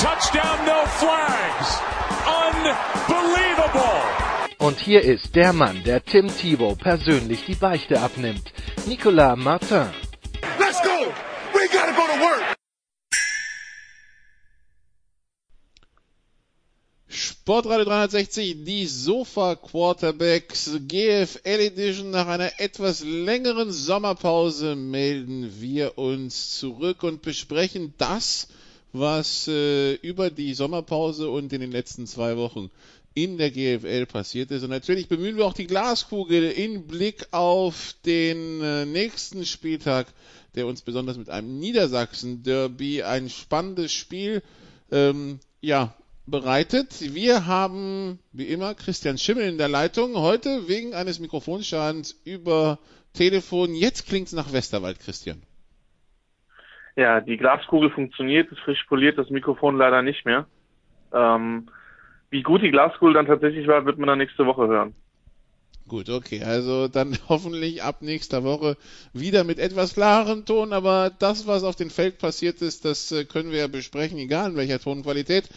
touchdown, no flags. Unbelievable. Und hier ist der Mann, der Tim Thibault persönlich die Beichte abnimmt. Nicolas Martin. Let's go. We gotta go to work. Sportradio 360, die Sofa Quarterbacks GFL Edition. Nach einer etwas längeren Sommerpause melden wir uns zurück und besprechen das, was äh, über die Sommerpause und in den letzten zwei Wochen in der GFL passiert ist. Und natürlich bemühen wir auch die Glaskugel in Blick auf den äh, nächsten Spieltag, der uns besonders mit einem Niedersachsen-Derby ein spannendes Spiel ähm, ja, bereitet. Wir haben, wie immer, Christian Schimmel in der Leitung. Heute wegen eines Mikrofonschadens über Telefon. Jetzt klingt es nach Westerwald, Christian. Ja, die Glaskugel funktioniert, ist frisch poliert, das Mikrofon leider nicht mehr. Ähm, wie gut die Glaskugel dann tatsächlich war, wird man dann nächste Woche hören. Gut, okay. Also dann hoffentlich ab nächster Woche wieder mit etwas klarem Ton. Aber das, was auf dem Feld passiert ist, das äh, können wir ja besprechen, egal in welcher Tonqualität.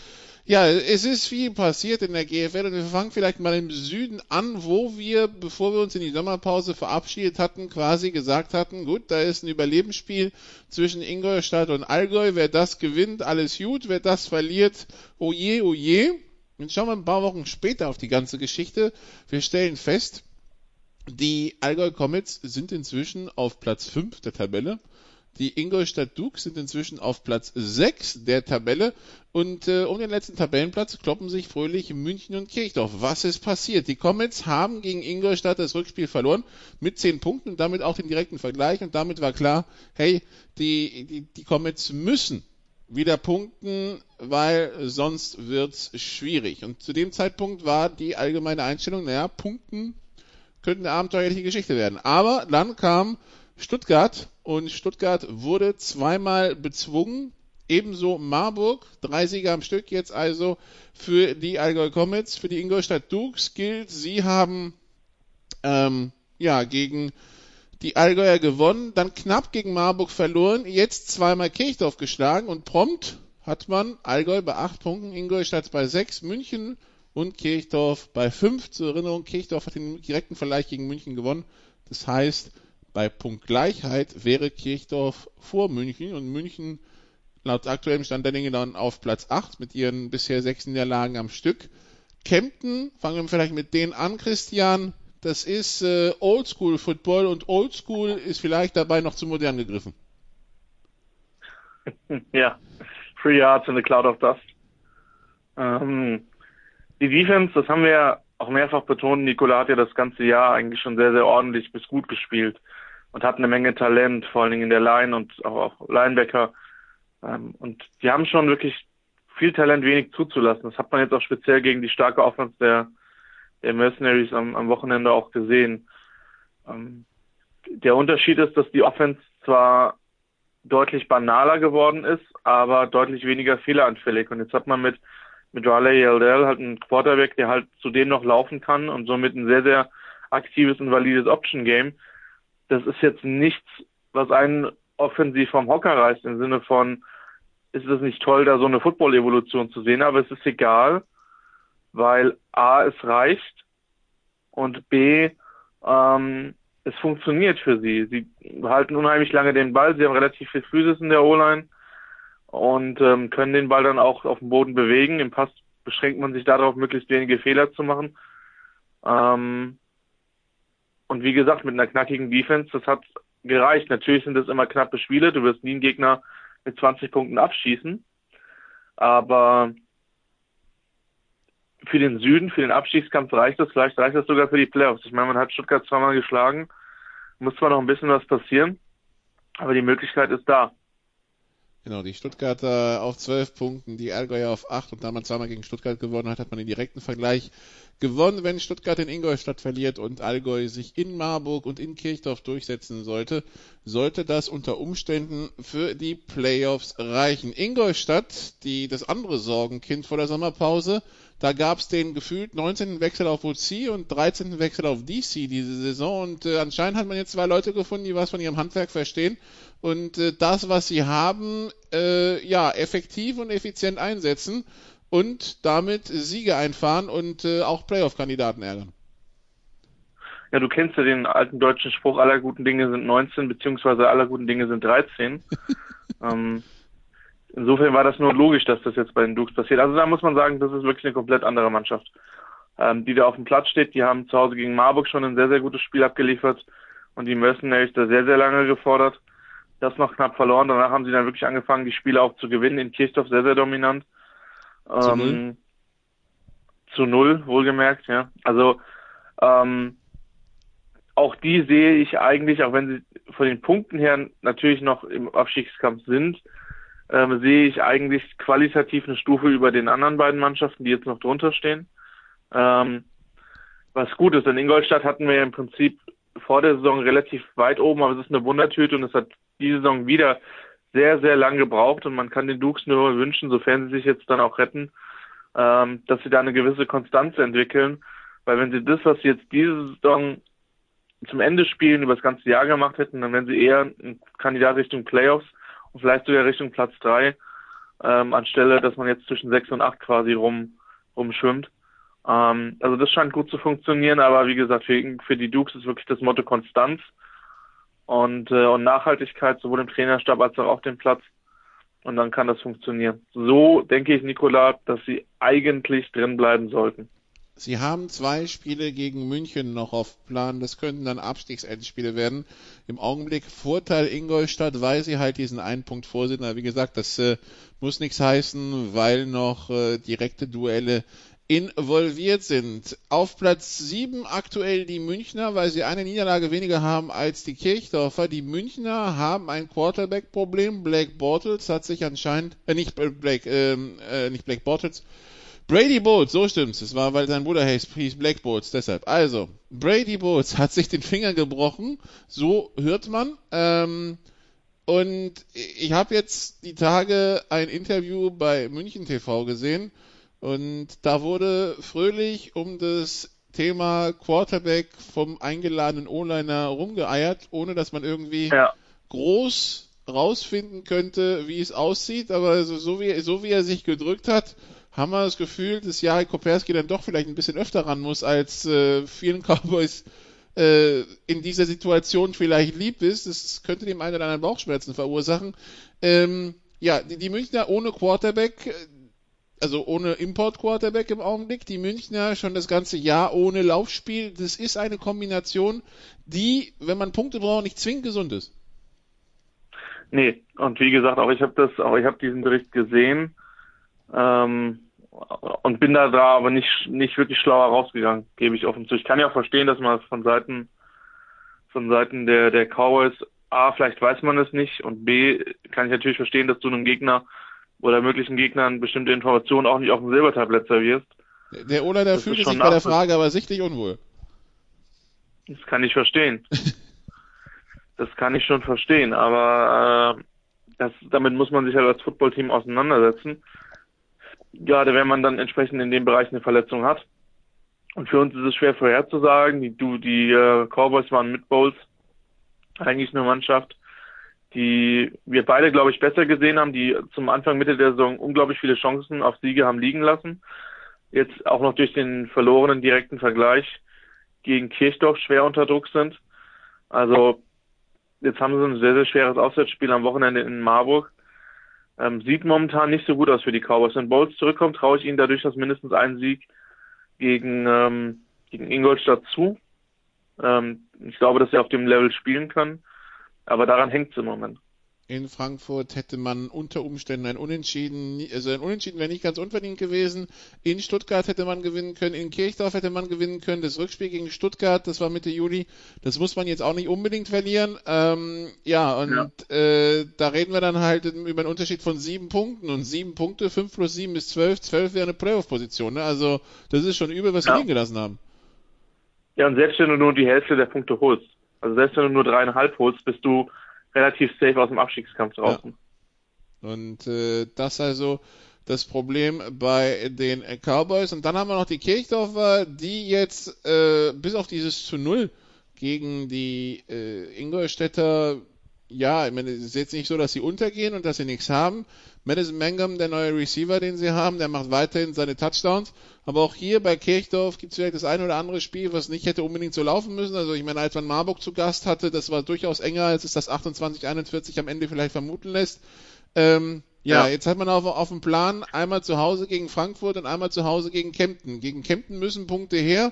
Ja, es ist viel passiert in der GFL und wir fangen vielleicht mal im Süden an, wo wir, bevor wir uns in die Sommerpause verabschiedet hatten, quasi gesagt hatten, gut, da ist ein Überlebensspiel zwischen Ingolstadt und Allgäu. Wer das gewinnt, alles gut. Wer das verliert, oje, oje. Jetzt schauen wir ein paar Wochen später auf die ganze Geschichte. Wir stellen fest, die Allgäu Comets sind inzwischen auf Platz 5 der Tabelle. Die Ingolstadt Dukes sind inzwischen auf Platz 6 der Tabelle und äh, um den letzten Tabellenplatz kloppen sich fröhlich München und Kirchdorf. Was ist passiert? Die Comets haben gegen Ingolstadt das Rückspiel verloren mit 10 Punkten und damit auch den direkten Vergleich und damit war klar, hey, die, die, die Comets müssen wieder punkten, weil sonst wird's schwierig. Und zu dem Zeitpunkt war die allgemeine Einstellung, naja, punkten könnte eine abenteuerliche Geschichte werden. Aber dann kam Stuttgart und Stuttgart wurde zweimal bezwungen. Ebenso Marburg, drei Sieger am Stück jetzt also für die Allgäu Comets, für die Ingolstadt Dukes gilt, sie haben ähm, ja gegen die Allgäuer gewonnen, dann knapp gegen Marburg verloren, jetzt zweimal Kirchdorf geschlagen und prompt hat man Allgäu bei acht Punkten, Ingolstadt bei sechs, München und Kirchdorf bei fünf. Zur Erinnerung, Kirchdorf hat den direkten Vergleich gegen München gewonnen. Das heißt, bei Punktgleichheit wäre Kirchdorf vor München und München laut aktuellem Stand der Dinge dann auf Platz 8 mit ihren bisher sechs Niederlagen am Stück. Kempten, fangen wir vielleicht mit denen an, Christian. Das ist äh, Oldschool Football und Oldschool ist vielleicht dabei noch zu modern gegriffen. ja, Three Yards in the Cloud of Dust. Ähm, die Defense, das haben wir auch mehrfach betont, Nikola hat ja das ganze Jahr eigentlich schon sehr, sehr ordentlich bis gut gespielt und hat eine Menge Talent, vor allen Dingen in der Line und auch, auch Linebacker. Ähm, und die haben schon wirklich viel Talent, wenig zuzulassen. Das hat man jetzt auch speziell gegen die starke Offense der, der Mercenaries am, am Wochenende auch gesehen. Ähm, der Unterschied ist, dass die Offense zwar deutlich banaler geworden ist, aber deutlich weniger fehleranfällig. Und jetzt hat man mit mit Riley Yeldell halt einen Quarterback, der halt zudem noch laufen kann und somit ein sehr, sehr aktives und valides Option-Game. Das ist jetzt nichts, was einen offensiv vom Hocker reißt, im Sinne von, ist es nicht toll, da so eine Football-Evolution zu sehen, aber es ist egal, weil A, es reicht und B, ähm, es funktioniert für sie. Sie halten unheimlich lange den Ball, sie haben relativ viel Physis in der O-Line und ähm, können den Ball dann auch auf dem Boden bewegen. Im Pass beschränkt man sich darauf, möglichst wenige Fehler zu machen. Ähm, und wie gesagt, mit einer knackigen Defense, das hat gereicht. Natürlich sind das immer knappe Spiele. Du wirst nie einen Gegner mit 20 Punkten abschießen. Aber für den Süden, für den Abstiegskampf reicht das. Vielleicht reicht das sogar für die Playoffs. Ich meine, man hat Stuttgart zweimal geschlagen. Muss zwar noch ein bisschen was passieren, aber die Möglichkeit ist da. Genau, die Stuttgarter auf 12 Punkten, die Allgäuer auf 8 und da man zweimal gegen Stuttgart gewonnen hat, hat man den direkten Vergleich gewonnen. Wenn Stuttgart in Ingolstadt verliert und Allgäu sich in Marburg und in Kirchdorf durchsetzen sollte, sollte das unter Umständen für die Playoffs reichen. Ingolstadt, die das andere Sorgenkind vor der Sommerpause, da gab es den gefühlt 19. Wechsel auf OC und 13. Wechsel auf DC diese Saison und äh, anscheinend hat man jetzt zwei Leute gefunden, die was von ihrem Handwerk verstehen und äh, das, was sie haben, äh, ja, effektiv und effizient einsetzen und damit Siege einfahren und äh, auch Playoff-Kandidaten ärgern. Ja, du kennst ja den alten deutschen Spruch, aller guten Dinge sind 19, beziehungsweise aller guten Dinge sind 13. ähm, insofern war das nur logisch, dass das jetzt bei den Dukes passiert. Also da muss man sagen, das ist wirklich eine komplett andere Mannschaft, ähm, die da auf dem Platz steht. Die haben zu Hause gegen Marburg schon ein sehr, sehr gutes Spiel abgeliefert und die Mercenaries da sehr, sehr lange gefordert das noch knapp verloren. Danach haben sie dann wirklich angefangen, die Spiele auch zu gewinnen. In Kirchdorf sehr, sehr dominant. Zu, ähm, null. zu null, wohlgemerkt, ja. Also ähm, auch die sehe ich eigentlich, auch wenn sie von den Punkten her natürlich noch im Abstiegskampf sind, ähm, sehe ich eigentlich qualitativ eine Stufe über den anderen beiden Mannschaften, die jetzt noch drunter stehen. Ähm, was gut ist, in Ingolstadt hatten wir im Prinzip vor der Saison relativ weit oben, aber es ist eine Wundertüte und es hat diese Saison wieder sehr, sehr lang gebraucht und man kann den Dukes nur wünschen, sofern sie sich jetzt dann auch retten, ähm, dass sie da eine gewisse Konstanz entwickeln, weil wenn sie das, was sie jetzt diese Saison zum Ende spielen, über das ganze Jahr gemacht hätten, dann wären sie eher ein Kandidat Richtung Playoffs und vielleicht sogar Richtung Platz drei, ähm, anstelle, dass man jetzt zwischen sechs und acht quasi rum rumschwimmt. Ähm, also das scheint gut zu funktionieren, aber wie gesagt, für, für die Dukes ist wirklich das Motto Konstanz und, äh, und Nachhaltigkeit, sowohl im Trainerstab als auch auf dem Platz. Und dann kann das funktionieren. So denke ich, Nikola, dass sie eigentlich drin bleiben sollten. Sie haben zwei Spiele gegen München noch auf Plan. Das könnten dann Abstiegsendspiele werden. Im Augenblick Vorteil Ingolstadt, weil sie halt diesen einen Punkt vorsehen. Aber wie gesagt, das äh, muss nichts heißen, weil noch äh, direkte Duelle involviert sind. Auf Platz 7 aktuell die Münchner, weil sie eine Niederlage weniger haben als die Kirchdorfer. Die Münchner haben ein Quarterback-Problem. Blake Bortles hat sich anscheinend, äh, nicht Blake, ähm, äh, nicht Blake Bortles, Brady Bowles, so stimmt's. Es war, weil sein Bruder hieß, hieß Blake Bowles, deshalb. Also, Brady Bowles hat sich den Finger gebrochen, so hört man. Ähm, und ich habe jetzt die Tage ein Interview bei München TV gesehen und da wurde fröhlich um das Thema Quarterback vom eingeladenen O-Liner rumgeeiert, ohne dass man irgendwie ja. groß rausfinden könnte, wie es aussieht. Aber so, so, wie, so wie er sich gedrückt hat, haben wir das Gefühl, dass Jari Koperski dann doch vielleicht ein bisschen öfter ran muss, als äh, vielen Cowboys äh, in dieser Situation vielleicht lieb ist. Das könnte dem einen oder anderen Bauchschmerzen verursachen. Ähm, ja, die, die Münchner ohne Quarterback, also ohne Import-Quarterback im Augenblick, die Münchner schon das ganze Jahr ohne Laufspiel. Das ist eine Kombination, die, wenn man Punkte braucht, nicht zwingend gesund ist. Nee, und wie gesagt, auch ich habe das, auch ich habe diesen Bericht gesehen ähm, und bin da da aber nicht nicht wirklich schlauer rausgegangen, gebe ich offen zu. Ich kann ja auch verstehen, dass man von Seiten von Seiten der der Cowboys A, vielleicht weiß man es nicht und B, kann ich natürlich verstehen, dass du einem Gegner oder möglichen Gegnern bestimmte Informationen auch nicht auf dem Silbertablett servierst. Der Ola, der fühlt sich bei der Frage aber sichtlich unwohl. Das kann ich verstehen. das kann ich schon verstehen, aber äh, das, damit muss man sich halt als Footballteam auseinandersetzen. Gerade wenn man dann entsprechend in dem Bereich eine Verletzung hat. Und für uns ist es schwer vorherzusagen. Die, du, die äh, Cowboys waren mit Bowls eigentlich eine Mannschaft, die wir beide, glaube ich, besser gesehen haben, die zum Anfang, Mitte der Saison unglaublich viele Chancen auf Siege haben liegen lassen. Jetzt auch noch durch den verlorenen direkten Vergleich gegen Kirchdorf schwer unter Druck sind. Also jetzt haben sie ein sehr, sehr schweres Auswärtsspiel am Wochenende in Marburg. Ähm, sieht momentan nicht so gut aus für die Cowboys. Wenn Bowles zurückkommt, traue ich ihnen dadurch dass mindestens einen Sieg gegen, ähm, gegen Ingolstadt zu. Ähm, ich glaube, dass sie auf dem Level spielen können. Aber daran hängt es im Moment. in Frankfurt hätte man unter Umständen ein Unentschieden, also ein Unentschieden wäre nicht ganz unverdient gewesen. In Stuttgart hätte man gewinnen können, in Kirchdorf hätte man gewinnen können. Das Rückspiel gegen Stuttgart, das war Mitte Juli, das muss man jetzt auch nicht unbedingt verlieren. Ähm, ja, und ja. Äh, da reden wir dann halt über einen Unterschied von sieben Punkten und sieben Punkte, fünf plus sieben ist zwölf, zwölf wäre eine Playoff-Position. Ne? Also das ist schon übel, was ja. wir liegen gelassen haben. Ja, und selbst wenn du nur die Hälfte der Punkte holst, also selbst wenn du nur dreieinhalb holst, bist du relativ safe aus dem Abstiegskampf draußen. Ja. Und äh, das also das Problem bei den Cowboys. Und dann haben wir noch die Kirchdorfer, die jetzt äh, bis auf dieses zu Null gegen die äh, Ingolstädter, ja, ich meine, es ist jetzt nicht so, dass sie untergehen und dass sie nichts haben. Madison Mangum, der neue Receiver, den sie haben, der macht weiterhin seine Touchdowns. Aber auch hier bei Kirchdorf gibt es vielleicht das ein oder andere Spiel, was nicht hätte unbedingt so laufen müssen. Also ich meine, als man Marburg zu Gast hatte, das war durchaus enger, als es das 28-41 am Ende vielleicht vermuten lässt. Ähm, ja, ja, jetzt hat man auf, auf dem Plan einmal zu Hause gegen Frankfurt und einmal zu Hause gegen Kempten. Gegen Kempten müssen Punkte her.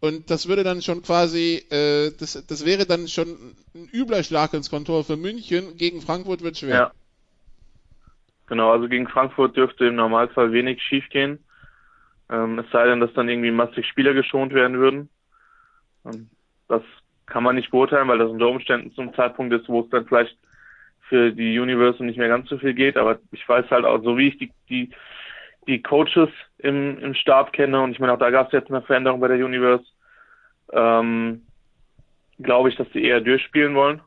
Und das würde dann schon quasi, äh, das, das wäre dann schon ein übler Schlag ins Kontor für München. Gegen Frankfurt wird schwer. Ja. Genau, also gegen Frankfurt dürfte im Normalfall wenig schiefgehen. Ähm, es sei denn, dass dann irgendwie massig Spieler geschont werden würden. Ähm, das kann man nicht beurteilen, weil das unter Umständen zum Zeitpunkt ist, wo es dann vielleicht für die Universe nicht mehr ganz so viel geht. Aber ich weiß halt auch, so wie ich die, die, die Coaches im, im Stab kenne, und ich meine, auch da gab es jetzt eine Veränderung bei der Universe, ähm, glaube ich, dass sie eher durchspielen wollen.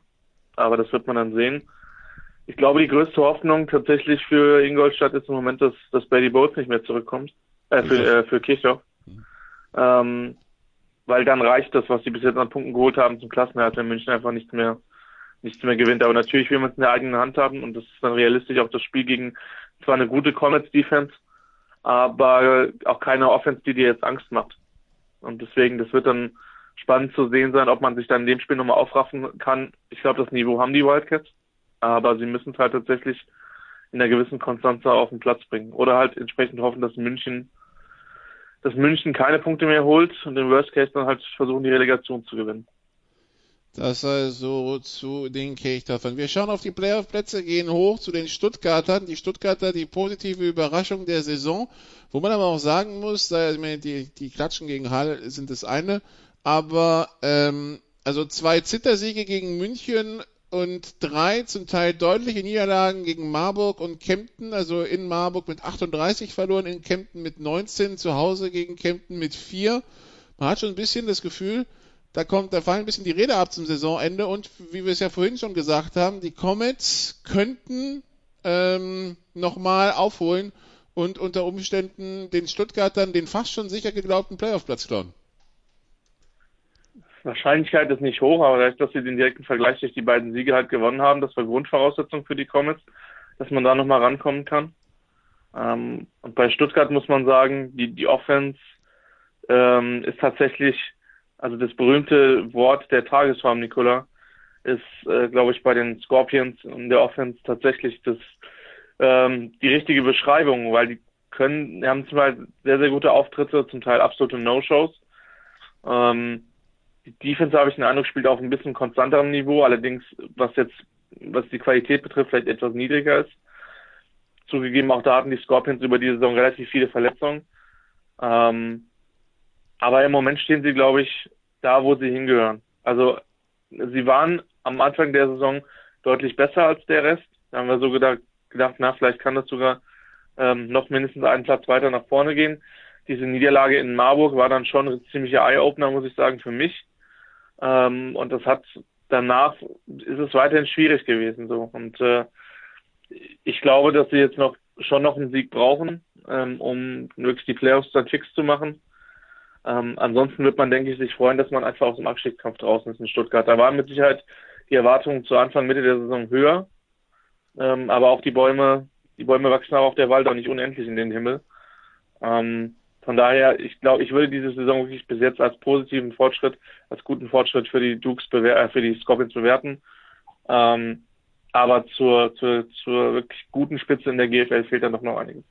Aber das wird man dann sehen. Ich glaube, die größte Hoffnung tatsächlich für Ingolstadt ist im Moment, dass, dass Brady Bowles nicht mehr zurückkommt. Äh, für, äh, für Kirchdorf. Mhm. Ähm, weil dann reicht das, was sie bis jetzt an Punkten geholt haben, zum Klassenerhalt, wenn München einfach nichts mehr, nichts mehr gewinnt. Aber natürlich will man es in der eigenen Hand haben und das ist dann realistisch auch das Spiel gegen zwar eine gute Comets Defense, aber auch keine Offense, die dir jetzt Angst macht. Und deswegen, das wird dann spannend zu sehen sein, ob man sich dann in dem Spiel nochmal aufraffen kann. Ich glaube, das Niveau haben die Wildcats aber sie müssen es halt tatsächlich in einer gewissen Konstanz auf den Platz bringen. Oder halt entsprechend hoffen, dass München, dass München keine Punkte mehr holt und im Worst Case dann halt versuchen, die Relegation zu gewinnen. Das also zu den Kirchdorfern. Wir schauen auf die Playoff-Plätze, gehen hoch zu den Stuttgartern. Die Stuttgarter, die positive Überraschung der Saison. Wo man aber auch sagen muss, die, die Klatschen gegen Hall sind das eine, aber ähm, also zwei Zittersiege gegen München und drei zum Teil deutliche Niederlagen gegen Marburg und Kempten, also in Marburg mit 38 verloren, in Kempten mit 19, zu Hause gegen Kempten mit 4. Man hat schon ein bisschen das Gefühl, da kommt, da fallen ein bisschen die Räder ab zum Saisonende und wie wir es ja vorhin schon gesagt haben, die Comets könnten ähm, nochmal aufholen und unter Umständen den Stuttgartern den fast schon sicher geglaubten Playoff-Platz klauen. Wahrscheinlichkeit ist nicht hoch, aber dadurch, dass sie den direkten Vergleich durch die beiden Siege halt gewonnen haben, das war Grundvoraussetzung für die Comets, dass man da nochmal rankommen kann. Ähm, und bei Stuttgart muss man sagen, die, die Offense ähm, ist tatsächlich, also das berühmte Wort der Tagesform, Nicola, ist, äh, glaube ich, bei den Scorpions und der Offense tatsächlich das ähm, die richtige Beschreibung, weil die können, die haben zum Teil sehr, sehr gute Auftritte, zum Teil absolute No-Shows. Ähm, die Defense habe ich den Eindruck, spielt auf ein bisschen konstanterem Niveau, allerdings was jetzt, was die Qualität betrifft, vielleicht etwas niedriger ist. Zugegeben, auch da hatten die Scorpions über die Saison relativ viele Verletzungen. Ähm, aber im Moment stehen sie, glaube ich, da, wo sie hingehören. Also sie waren am Anfang der Saison deutlich besser als der Rest. Da haben wir so gedacht, gedacht na, vielleicht kann das sogar ähm, noch mindestens einen Platz weiter nach vorne gehen. Diese Niederlage in Marburg war dann schon ein ziemlicher Eye-Opener, muss ich sagen, für mich. Ähm, und das hat danach ist es weiterhin schwierig gewesen so. Und äh, ich glaube, dass sie jetzt noch schon noch einen Sieg brauchen, ähm, um wirklich die Playoffs dann fix zu machen. Ähm, ansonsten wird man, denke ich, sich freuen, dass man einfach aus dem Abstiegskampf draußen ist in Stuttgart. Da waren mit Sicherheit die Erwartungen zu Anfang, Mitte der Saison höher. Ähm, aber auch die Bäume, die Bäume wachsen auch auf der Wald auch nicht unendlich in den Himmel. Ähm, von daher, ich glaube, ich würde diese Saison wirklich bis jetzt als positiven Fortschritt, als guten Fortschritt für die Dukes äh, für die Scorpions bewerten. Ähm, aber zur, zur, zur wirklich guten Spitze in der GFL fehlt da noch, noch einiges.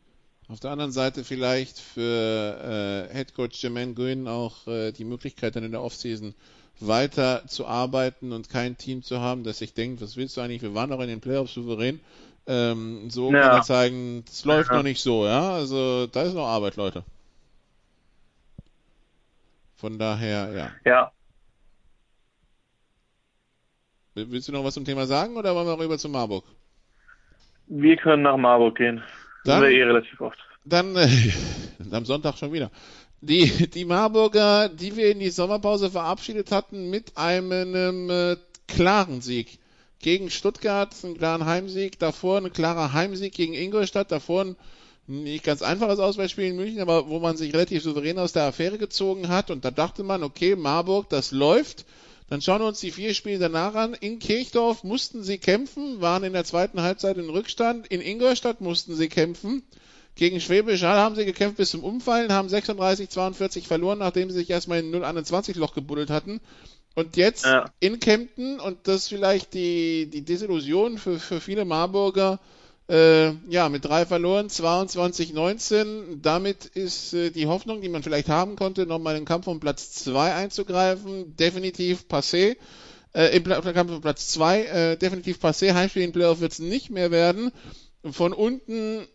Auf der anderen Seite vielleicht für äh, Head Coach Jermaine Green auch äh, die Möglichkeit dann in der Offseason weiter zu arbeiten und kein Team zu haben, das sich denkt, was willst du eigentlich, wir waren doch in den Playoffs souverän. Ähm, so ja. kann man zeigen, es läuft ja. noch nicht so, ja. Also da ist noch Arbeit, Leute. Von daher, ja. Ja. Willst du noch was zum Thema sagen oder wollen wir rüber zu Marburg? Wir können nach Marburg gehen. Dann, eh relativ oft. Dann äh, am Sonntag schon wieder. Die, die Marburger, die wir in die Sommerpause verabschiedet hatten, mit einem äh, klaren Sieg gegen Stuttgart, einen klaren Heimsieg, davor ein klarer Heimsieg gegen Ingolstadt, davor ein nicht ganz einfaches Ausweichspiel in München, aber wo man sich relativ souverän aus der Affäre gezogen hat und da dachte man, okay, Marburg, das läuft. Dann schauen wir uns die vier Spiele danach an. In Kirchdorf mussten sie kämpfen, waren in der zweiten Halbzeit in Rückstand. In Ingolstadt mussten sie kämpfen. Gegen Schwäbisch Hall haben sie gekämpft bis zum Umfallen, haben 36-42 verloren, nachdem sie sich erstmal in 0-21 Loch gebuddelt hatten. Und jetzt ja. in Kempten, und das ist vielleicht die, die Desillusion für, für viele Marburger, äh, ja, mit drei verloren, 22-19. Damit ist äh, die Hoffnung, die man vielleicht haben konnte, nochmal in den Kampf um Platz 2 einzugreifen, definitiv passé. Äh, Im Kampf um Platz 2 äh, definitiv passé. Heimspiel in Playoff wird es nicht mehr werden. Von unten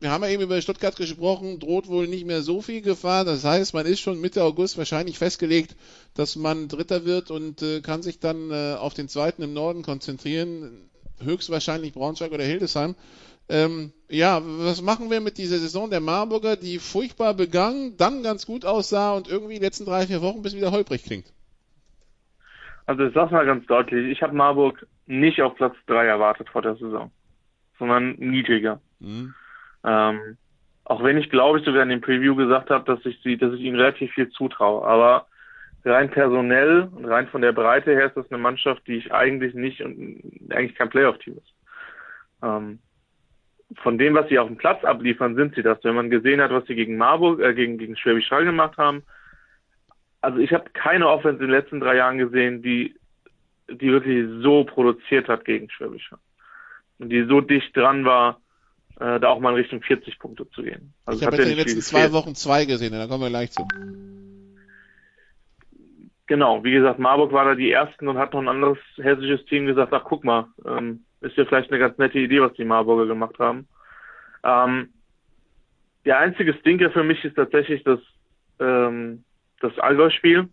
wir haben ja eben über Stuttgart gesprochen, droht wohl nicht mehr so viel Gefahr. Das heißt, man ist schon Mitte August wahrscheinlich festgelegt, dass man Dritter wird und äh, kann sich dann äh, auf den zweiten im Norden konzentrieren. Höchstwahrscheinlich Braunschweig oder Hildesheim. Ähm, ja, was machen wir mit dieser Saison der Marburger, die furchtbar begann, dann ganz gut aussah und irgendwie die letzten drei, vier Wochen bis wieder holprig klingt? Also ich sag's mal ganz deutlich, ich habe Marburg nicht auf Platz drei erwartet vor der Saison, sondern niedriger. Mhm. Ähm, auch wenn ich glaube ich sogar in dem Preview gesagt habe, dass ich sie, dass ich ihnen relativ viel zutraue. Aber rein personell und rein von der Breite her ist das eine Mannschaft, die ich eigentlich nicht und eigentlich kein Playoff-Team ist. Ähm, von dem, was sie auf dem Platz abliefern, sind sie das. Wenn man gesehen hat, was sie gegen Marburg, äh, gegen, gegen Schwäbisch Hall gemacht haben. Also ich habe keine Offense in den letzten drei Jahren gesehen, die, die wirklich so produziert hat gegen Schwäbisch Hall. Und die so dicht dran war, äh, da auch mal in Richtung 40 Punkte zu gehen. Also ich habe jetzt in den letzten zwei Wochen zwei gesehen, da kommen wir gleich zu. Genau, wie gesagt, Marburg war da die ersten und hat noch ein anderes hessisches Team gesagt, ach guck mal, ähm, ist ja vielleicht eine ganz nette Idee, was die Marburger gemacht haben. Ähm, der einzige Stinker für mich ist tatsächlich das, ähm, das Allgäu-Spiel,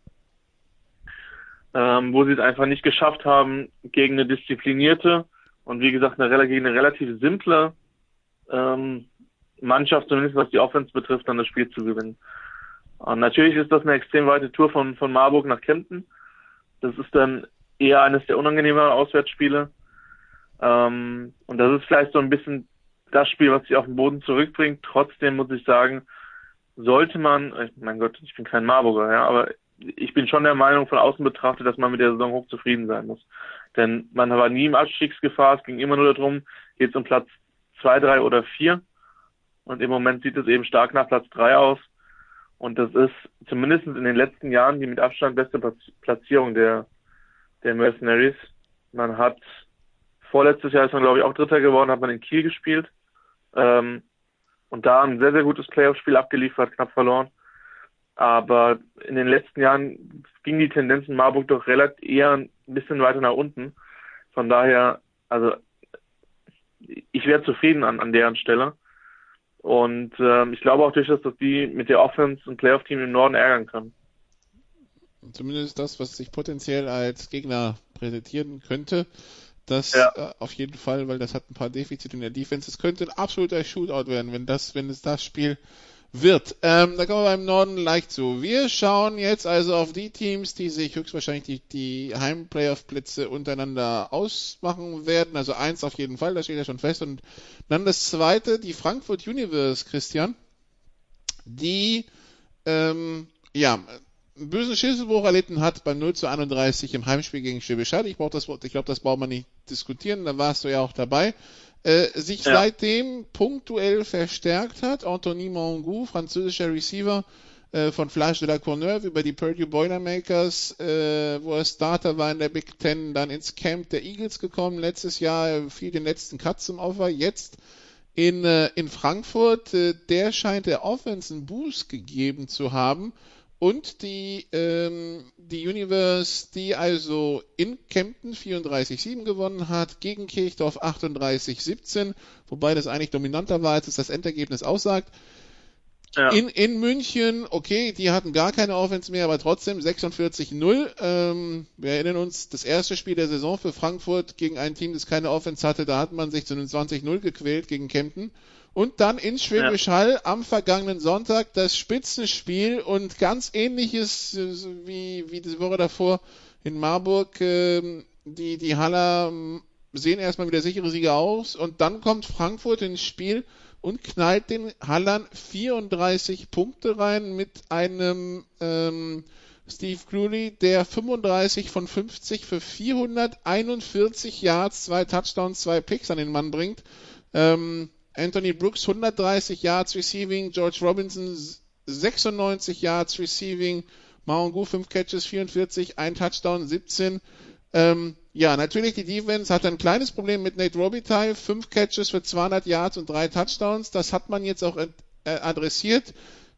ähm, wo sie es einfach nicht geschafft haben, gegen eine disziplinierte und wie gesagt eine, gegen eine relativ simple ähm, Mannschaft, zumindest was die Offense betrifft, dann das Spiel zu gewinnen. Und natürlich ist das eine extrem weite Tour von, von Marburg nach Kempten. Das ist dann eher eines der unangenehmeren Auswärtsspiele. Ähm, und das ist vielleicht so ein bisschen das Spiel, was sich auf den Boden zurückbringt. Trotzdem muss ich sagen, sollte man, mein Gott, ich bin kein Marburger, ja, aber ich bin schon der Meinung von außen betrachtet, dass man mit der Saison hoch zufrieden sein muss. Denn man war nie im Abstiegsgefahr, es ging immer nur darum, jetzt um Platz zwei, drei oder vier. Und im Moment sieht es eben stark nach Platz drei aus. Und das ist zumindest in den letzten Jahren die mit Abstand beste Platzierung der, der Mercenaries. Man hat vorletztes Jahr ist man, glaube ich, auch Dritter geworden, hat man in Kiel gespielt. Ähm, und da ein sehr, sehr gutes Playoff-Spiel abgeliefert, knapp verloren. Aber in den letzten Jahren ging die Tendenz in Marburg doch relativ eher ein bisschen weiter nach unten. Von daher, also ich wäre zufrieden an, an deren Stelle. Und ähm, ich glaube auch durchaus, dass die mit der Offense ein Playoff-Team im Norden ärgern können. Zumindest das, was sich potenziell als Gegner präsentieren könnte. Das ja. äh, auf jeden Fall, weil das hat ein paar Defizite in der Defense. Es könnte ein absoluter Shootout werden, wenn das, wenn es das Spiel wird. Ähm, da kommen wir beim Norden leicht zu. Wir schauen jetzt also auf die Teams, die sich höchstwahrscheinlich die, die Heim-Playoff-Plätze untereinander ausmachen werden. Also eins auf jeden Fall, das steht ja schon fest. Und dann das zweite, die Frankfurt Universe, Christian, die ähm, ja einen bösen Schädelbruch erlitten hat beim 0 zu 31 im Heimspiel gegen Schwäbisch. Ich, ich glaube, das braucht man nicht diskutieren, da warst du ja auch dabei äh, sich ja. seitdem punktuell verstärkt hat. Anthony Mangou, französischer Receiver äh, von Flash de la Courneuve über die Purdue Boilermakers, äh, wo er Starter war in der Big Ten, dann ins Camp der Eagles gekommen. Letztes Jahr fiel den letzten Cut zum Opfer. Jetzt in, äh, in Frankfurt, äh, der scheint der Offense einen Boost gegeben zu haben. Und die, ähm, die Universe, die also in Kempten 34-7 gewonnen hat, gegen Kirchdorf 38-17, wobei das eigentlich dominanter war, als es das Endergebnis aussagt. Ja. In, in München, okay, die hatten gar keine Offense mehr, aber trotzdem 46-0. Ähm, wir erinnern uns, das erste Spiel der Saison für Frankfurt gegen ein Team, das keine Offense hatte, da hat man sich zu einem 20-0 gequält gegen Kempten. Und dann in Schwäbisch ja. Hall am vergangenen Sonntag das Spitzenspiel und ganz ähnliches wie, wie die Woche davor in Marburg. Ähm, die, die Haller ähm, sehen erstmal wie der sichere Sieger aus und dann kommt Frankfurt ins Spiel und knallt den Hallern 34 Punkte rein mit einem ähm, Steve Cluley, der 35 von 50 für 441 Yards, zwei Touchdowns, zwei Picks an den Mann bringt. Ähm, Anthony Brooks 130 Yards Receiving, George Robinson 96 Yards Receiving, Maungu 5 Catches, 44, ein Touchdown, 17. Ähm, ja, natürlich, die Defense hat ein kleines Problem mit Nate Robitaille. Fünf Catches für 200 Yards und drei Touchdowns. Das hat man jetzt auch äh, adressiert.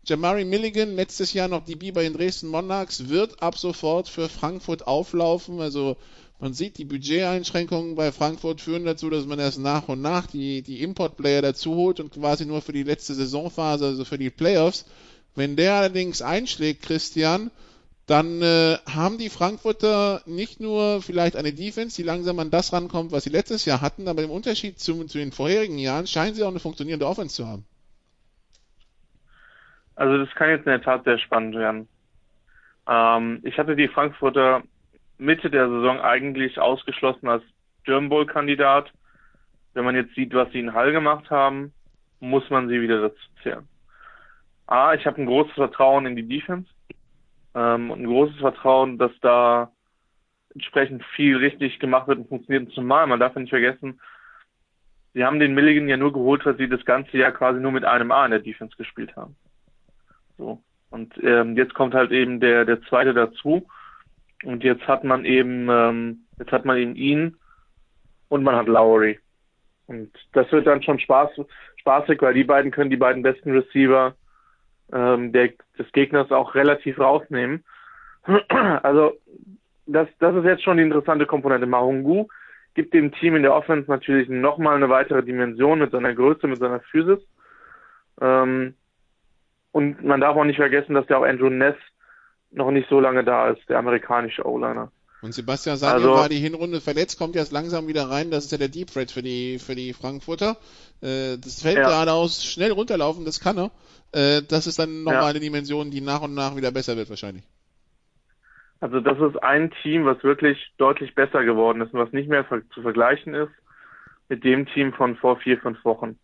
Jamari Milligan, letztes Jahr noch DB bei den Dresden Monarchs, wird ab sofort für Frankfurt auflaufen. Also man sieht, die Budgeteinschränkungen bei Frankfurt führen dazu, dass man erst nach und nach die, die Import-Player dazu holt und quasi nur für die letzte Saisonphase, also für die Playoffs. Wenn der allerdings einschlägt, Christian, dann äh, haben die Frankfurter nicht nur vielleicht eine Defense, die langsam an das rankommt, was sie letztes Jahr hatten, aber im Unterschied zu, zu den vorherigen Jahren scheinen sie auch eine funktionierende Offense zu haben. Also das kann jetzt in der Tat sehr spannend werden. Ähm, ich hatte die Frankfurter Mitte der Saison eigentlich ausgeschlossen als German Bowl Kandidat. Wenn man jetzt sieht, was sie in Hall gemacht haben, muss man sie wieder dazu zählen. A, ich habe ein großes Vertrauen in die Defense ähm, und ein großes Vertrauen, dass da entsprechend viel richtig gemacht wird und funktioniert. Zumal, man darf nicht vergessen, sie haben den Milligan ja nur geholt, weil sie das ganze Jahr quasi nur mit einem A in der Defense gespielt haben. So. Und ähm, jetzt kommt halt eben der, der zweite dazu. Und jetzt hat man eben, ähm, jetzt hat man eben ihn und man hat Lowry. Und das wird dann schon Spaß, spaßig, weil die beiden können die beiden besten Receiver ähm, der, des Gegners auch relativ rausnehmen. Also das, das ist jetzt schon die interessante Komponente. Mahungu gibt dem Team in der Offense natürlich nochmal eine weitere Dimension mit seiner Größe, mit seiner Physis. Ähm, und man darf auch nicht vergessen, dass ja auch Andrew Ness noch nicht so lange da ist, der amerikanische O-Liner. Und Sebastian Samuel also, war die Hinrunde verletzt, kommt jetzt langsam wieder rein. Das ist ja der Deep Threat für die, für die Frankfurter. Äh, das fällt ja. geradeaus schnell runterlaufen, das kann er. Äh, das ist dann nochmal ja. eine Dimension, die nach und nach wieder besser wird wahrscheinlich. Also das ist ein Team, was wirklich deutlich besser geworden ist und was nicht mehr zu vergleichen ist mit dem Team von vor vier, fünf Wochen.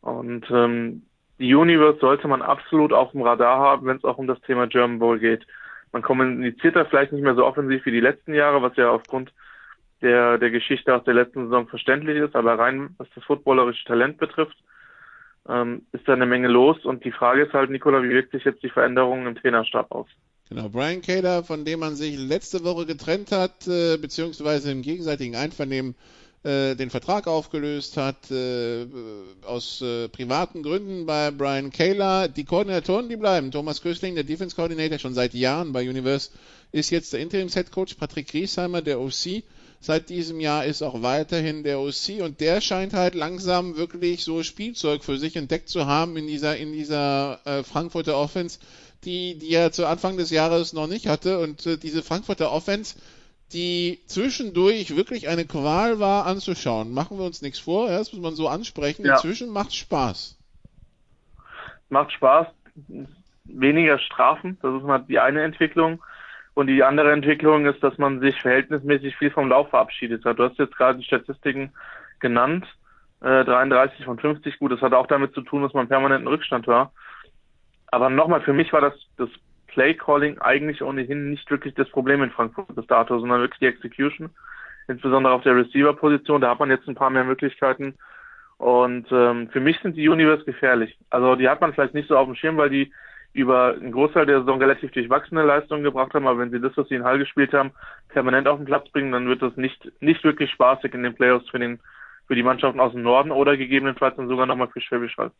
Und ähm, die Universe sollte man absolut auf dem Radar haben, wenn es auch um das Thema German Bowl geht. Man kommuniziert da vielleicht nicht mehr so offensiv wie die letzten Jahre, was ja aufgrund der, der Geschichte aus der letzten Saison verständlich ist, aber rein was das footballerische Talent betrifft, ähm, ist da eine Menge los. Und die Frage ist halt, Nicola, wie wirkt sich jetzt die Veränderungen im Trainerstab aus? Genau, Brian Kader, von dem man sich letzte Woche getrennt hat, äh, beziehungsweise im gegenseitigen Einvernehmen äh, den Vertrag aufgelöst hat, äh, aus äh, privaten Gründen bei Brian Kayla. Die Koordinatoren, die bleiben. Thomas Köstling, der Defense Coordinator, schon seit Jahren bei Universe, ist jetzt der Interims Head Coach. Patrick Griesheimer, der OC, seit diesem Jahr ist auch weiterhin der OC und der scheint halt langsam wirklich so Spielzeug für sich entdeckt zu haben in dieser in dieser äh, Frankfurter Offense, die die er zu Anfang des Jahres noch nicht hatte und äh, diese Frankfurter Offense, die zwischendurch wirklich eine Qual war anzuschauen. Machen wir uns nichts vor, ja, das muss man so ansprechen. Ja. Inzwischen macht Spaß. Macht Spaß, weniger Strafen, das ist mal die eine Entwicklung. Und die andere Entwicklung ist, dass man sich verhältnismäßig viel vom Lauf verabschiedet hat. Du hast jetzt gerade die Statistiken genannt. Äh, 33 von 50, gut, das hat auch damit zu tun, dass man permanent in Rückstand war. Aber nochmal, für mich war das, das Play-Calling eigentlich ohnehin nicht wirklich das Problem in Frankfurt bis dato, sondern wirklich die Execution. Insbesondere auf der Receiver-Position, da hat man jetzt ein paar mehr Möglichkeiten. Und ähm, für mich sind die Universe gefährlich. Also die hat man vielleicht nicht so auf dem Schirm, weil die über einen Großteil der Saison relativ durchwachsene Leistungen gebracht haben, aber wenn sie das, was sie in Hall gespielt haben, permanent auf den Platz bringen, dann wird das nicht, nicht wirklich spaßig in den Playoffs für den, für die Mannschaften aus dem Norden oder gegebenenfalls dann sogar nochmal für Schwäbisch Hall.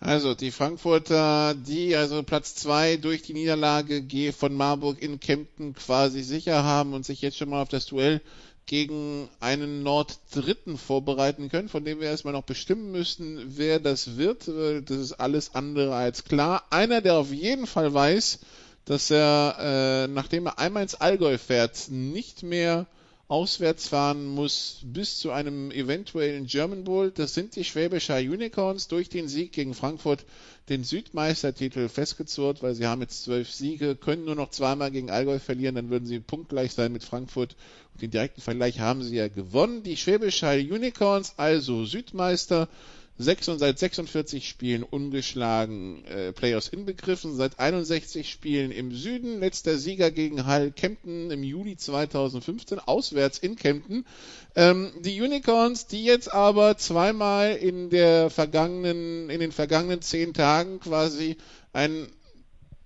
Also die Frankfurter, die also Platz zwei durch die Niederlage von Marburg in Kempten quasi sicher haben und sich jetzt schon mal auf das Duell gegen einen Norddritten vorbereiten können, von dem wir erstmal noch bestimmen müssten, wer das wird. Das ist alles andere als klar. Einer, der auf jeden Fall weiß, dass er, äh, nachdem er einmal ins Allgäu fährt, nicht mehr auswärts fahren muss bis zu einem eventuellen German Bowl. Das sind die Schwäbischer Unicorns durch den Sieg gegen Frankfurt den Südmeistertitel festgezurrt, weil sie haben jetzt zwölf Siege, können nur noch zweimal gegen Allgäu verlieren, dann würden sie punktgleich sein mit Frankfurt. Und den direkten Vergleich haben sie ja gewonnen. Die Schwäbischer Unicorns, also Südmeister, 6 und seit 46 Spielen ungeschlagen äh, Playoffs inbegriffen, seit 61 Spielen im Süden, letzter Sieger gegen Hull Kempten im Juli 2015, auswärts in Kempten. Ähm, die Unicorns, die jetzt aber zweimal in der vergangenen, in den vergangenen zehn Tagen quasi ein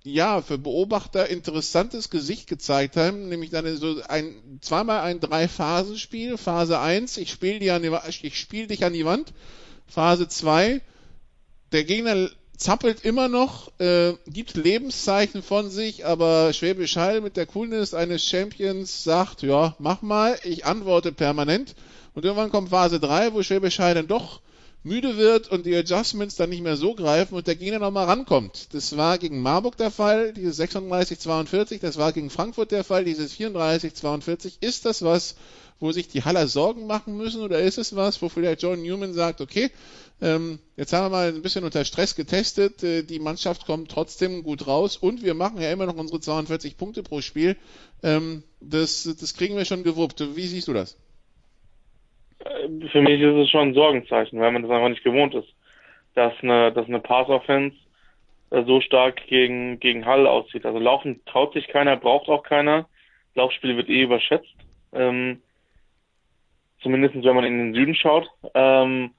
ja, für Beobachter interessantes Gesicht gezeigt haben, nämlich dann so ein, zweimal ein Drei-Phasen-Spiel. Phase 1, ich spiele ich spiel dich an die Wand. Phase 2. Der Gegner zappelt immer noch, äh, gibt Lebenszeichen von sich, aber Schwäbisch Hall mit der Coolness eines Champions sagt, ja, mach mal, ich antworte permanent. Und irgendwann kommt Phase 3, wo Schwäbisch Hall dann doch müde wird und die Adjustments dann nicht mehr so greifen und der Gegner nochmal rankommt. Das war gegen Marburg der Fall, dieses 36-42, das war gegen Frankfurt der Fall, dieses 34-42. Ist das was, wo sich die Haller Sorgen machen müssen oder ist es was, wo vielleicht John Newman sagt, okay, ähm, jetzt haben wir mal ein bisschen unter Stress getestet, äh, die Mannschaft kommt trotzdem gut raus und wir machen ja immer noch unsere 42 Punkte pro Spiel. Ähm, das, das kriegen wir schon gewuppt. Wie siehst du das? Äh, für mich ist es schon ein Sorgenzeichen, weil man das einfach nicht gewohnt ist, dass eine, dass eine Pass-Offense äh, so stark gegen, gegen Hall aussieht. Also Laufen traut sich keiner, braucht auch keiner. Laufspiel wird eh überschätzt. Ähm, zumindest wenn man in den Süden schaut. Ähm,